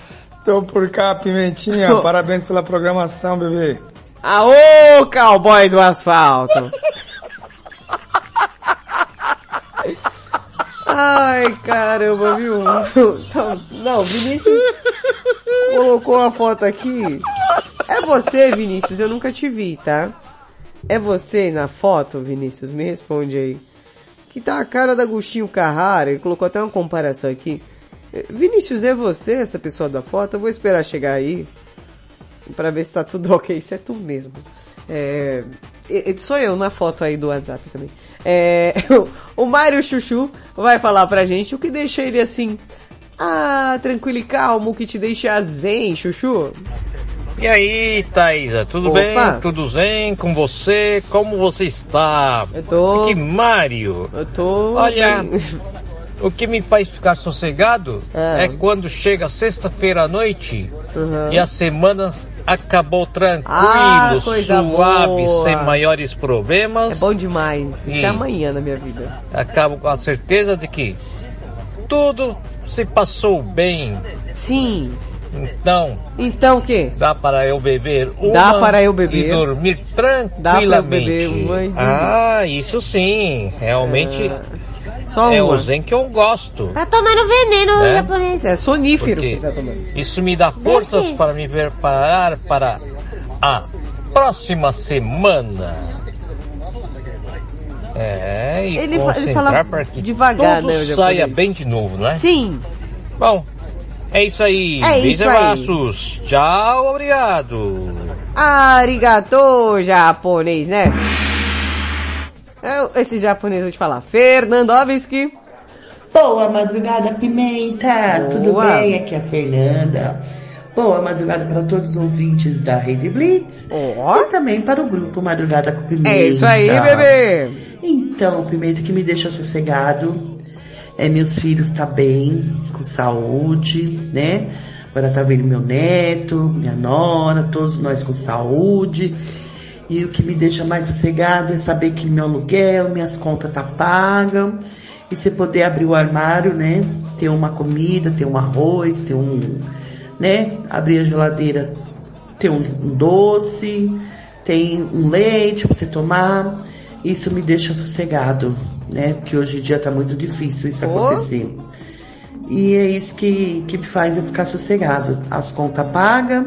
Tô por cá, Pimentinha. Parabéns pela programação, bebê. Aô, cowboy do asfalto! Ai, caramba, viu? Então, Não, Vinícius colocou uma foto aqui. É você, Vinícius, eu nunca te vi, tá? É você na foto, Vinícius? Me responde aí. Que tá a cara da Agostinho Carrara, ele colocou até uma comparação aqui. Vinícius, é você essa pessoa da foto? Eu vou esperar chegar aí pra ver se tá tudo ok. Isso é tu mesmo. É, sou eu na foto aí do WhatsApp também. É, o, Mário Chuchu vai falar pra gente o que deixa ele assim, ah, tranquilo e calmo, o que te deixa zen, Chuchu. E aí, Thaisa, tudo Opa. bem? Tudo zen com você? Como você está? Eu tô... Aqui, Mário. Eu tô... Olha. o que me faz ficar sossegado Ah. é quando chega sexta-feira à noite Uhum. e a semana acabou tranquilo, Ah, suave, boa. sem maiores problemas. É bom demais. Isso E- é amanhã na minha vida. Acabo com a certeza de que tudo se passou bem. Sim. Então, Então o quê? dá para eu beber uma Dá para eu beber. e dormir tranquilamente. Dá pra eu beber uma e dormir. Ah, isso sim. Realmente Só é uma. o zen que eu gosto. Tá tomando veneno É? japonês. É sonífero Porque que tá tomando. isso me dá forças para me preparar para a próxima semana. É, e Ele fa- ele concentrar fala para que devagar, tudo né, saia bem de novo, não é? Sim. Bom, é isso aí. É Beijos isso e aí. abraços. Tchau, obrigado. Arigato, japonês, né? É, Esse japonês, vou te falar. Fernandovski. Boa madrugada, Pimenta! Tudo Boa. bem? Aqui é a Fernanda. Boa madrugada para todos os ouvintes da Rede Blitz e também para o grupo Madrugada com Pimenta. É isso aí, bebê. Então, Pimenta, que me deixa sossegado é meus filhos tá bem, com saúde, né? Agora tá vendo meu neto, minha nora, todos nós com saúde. E o que me deixa mais sossegado é saber que meu aluguel, minhas contas tá paga. E você poder abrir o armário, né? Ter uma comida, ter um arroz, ter um, né? Abrir a geladeira, ter um, um doce, tem um leite pra você tomar. Isso me deixa sossegado, né? Porque hoje em dia tá muito difícil isso Oh. acontecer. E é isso que, que me faz eu ficar sossegado. As contas pagas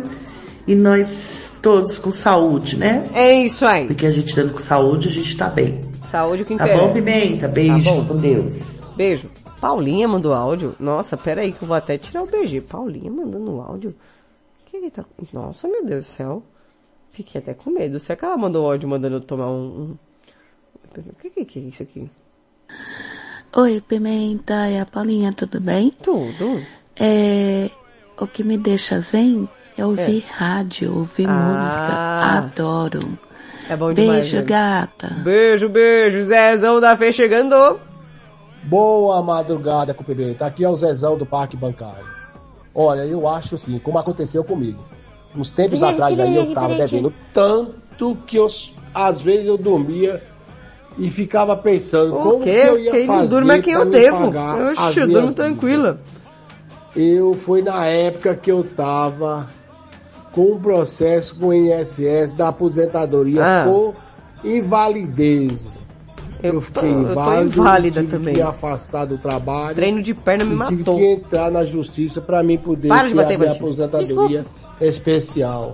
e nós todos com saúde, né? É isso aí. Porque a gente dando com saúde, a gente tá bem. Saúde que Tá interessa. bom, Pimenta? Beijo, Tá bom. com Deus. Beijo. Paulinha mandou áudio. Nossa, pera aí que eu vou até tirar o BG. Paulinha mandando áudio. O que que tá... Nossa, meu Deus do céu. Fiquei até com medo. Será que ela mandou áudio mandando eu tomar um... um- O que que que é isso aqui? Oi, Pimenta e a Paulinha, tudo bem? Tudo. É, o que me deixa zen é ouvir rádio, ouvir Ah. música. Adoro. É bom demais. Beijo, né? gata. Beijo, beijo. Zezão da Fê chegando. Boa madrugada com o Pimenta. Aqui é o Zezão do Parque Bancário. Olha, eu acho assim, como aconteceu comigo. Uns tempos Peraí, atrás aí eu tava peraí, devendo tanto que eu, às vezes eu dormia e ficava pensando O como quê? que eu ia Quem não fazer durma é quem eu devo. Oxe, eu durmo tranquila. eu foi na época que eu tava com um processo com o INSS da aposentadoria Ah. por invalidez. Eu, fiquei tô- eu inválido, inválida tive também. que afastar do trabalho. Treino de perna me e tive matou. que entrar na justiça para mim poder Para de ter bater, a minha aposentadoria especial.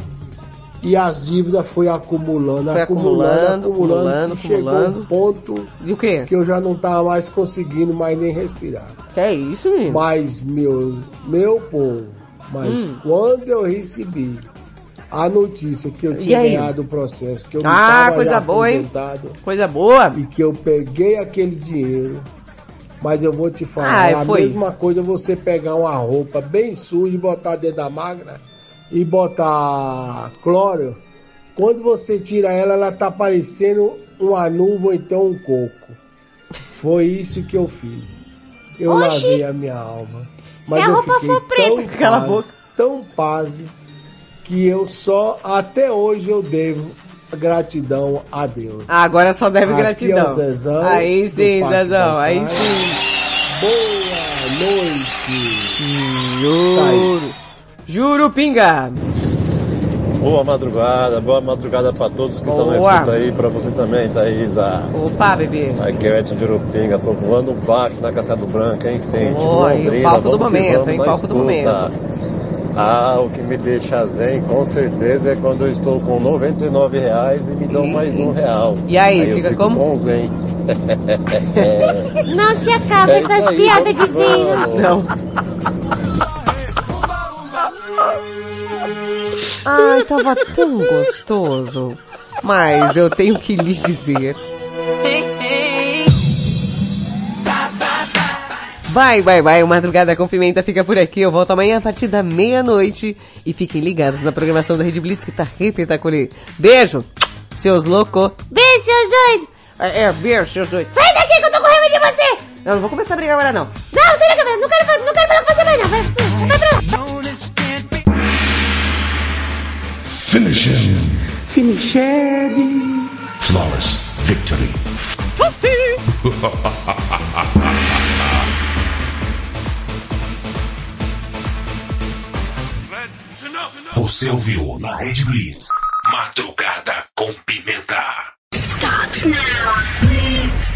E as dívidas foi acumulando, Foi acumulando, acumulando, acumulando, acumulando, chegou acumulando. um ponto E o quê? que eu já não tava mais conseguindo mais nem respirar. Que é isso, menino? Mas, meu, meu povo, mas Hum. quando eu recebi a notícia que eu tinha ganhado o processo, que eu não Ah, tava coisa boa, hein? Coisa boa. e que eu peguei aquele dinheiro, mas eu vou te falar, é a mesma coisa você pegar uma roupa bem suja e botar dentro da máquina e botar cloro. Quando você tira ela, ela tá parecendo uma nuvem ou então um coco. Foi isso que eu fiz. Eu Oxi. lavei a minha alma. Mas Se a roupa for preta, cala a paz, boca. tão paz, que eu só, até hoje eu devo gratidão a Deus. Ah, agora só deve Aqui gratidão. é Zezão, aí sim, Zezão, aí sim. Boa noite. Juro. Juro, pinga. Boa madrugada, boa madrugada pra todos que estão na escuta aí, pra você também, Thaisa. Opa, bebê. Aqui é o Edson de Urupinga, tô voando baixo na Caçada Branca, hein, Sente? Boa, e o palco do momento, hein, palco do momento. Ah, o que me deixa zen, com certeza, é quando eu estou com 99 reais e me dão mais um real. E aí, eu fica como? com zen. Não se acaba É essas aí, piadas de zinho. Não. Ai, tava tão gostoso. Mas eu tenho que lhes dizer. Vai, vai, vai. O Madrugada com Pimenta fica por aqui. Eu volto amanhã a partir da meia-noite. E fiquem ligados na programação da Rede Blitz que tá repetacular. Beijo, seus loucos. Beijo, seus doidos. É, é, beijo, seus dois. Sai daqui que eu tô com raiva de você. Eu não vou começar a brigar agora não. Não, sai daqui, não quero, não quero falar com você mais não. Vai, vai pra lá. Finish him. Finished. Flawless victory. Você ouviu na Rede Blitz. Madrugada com pimenta. Starts now.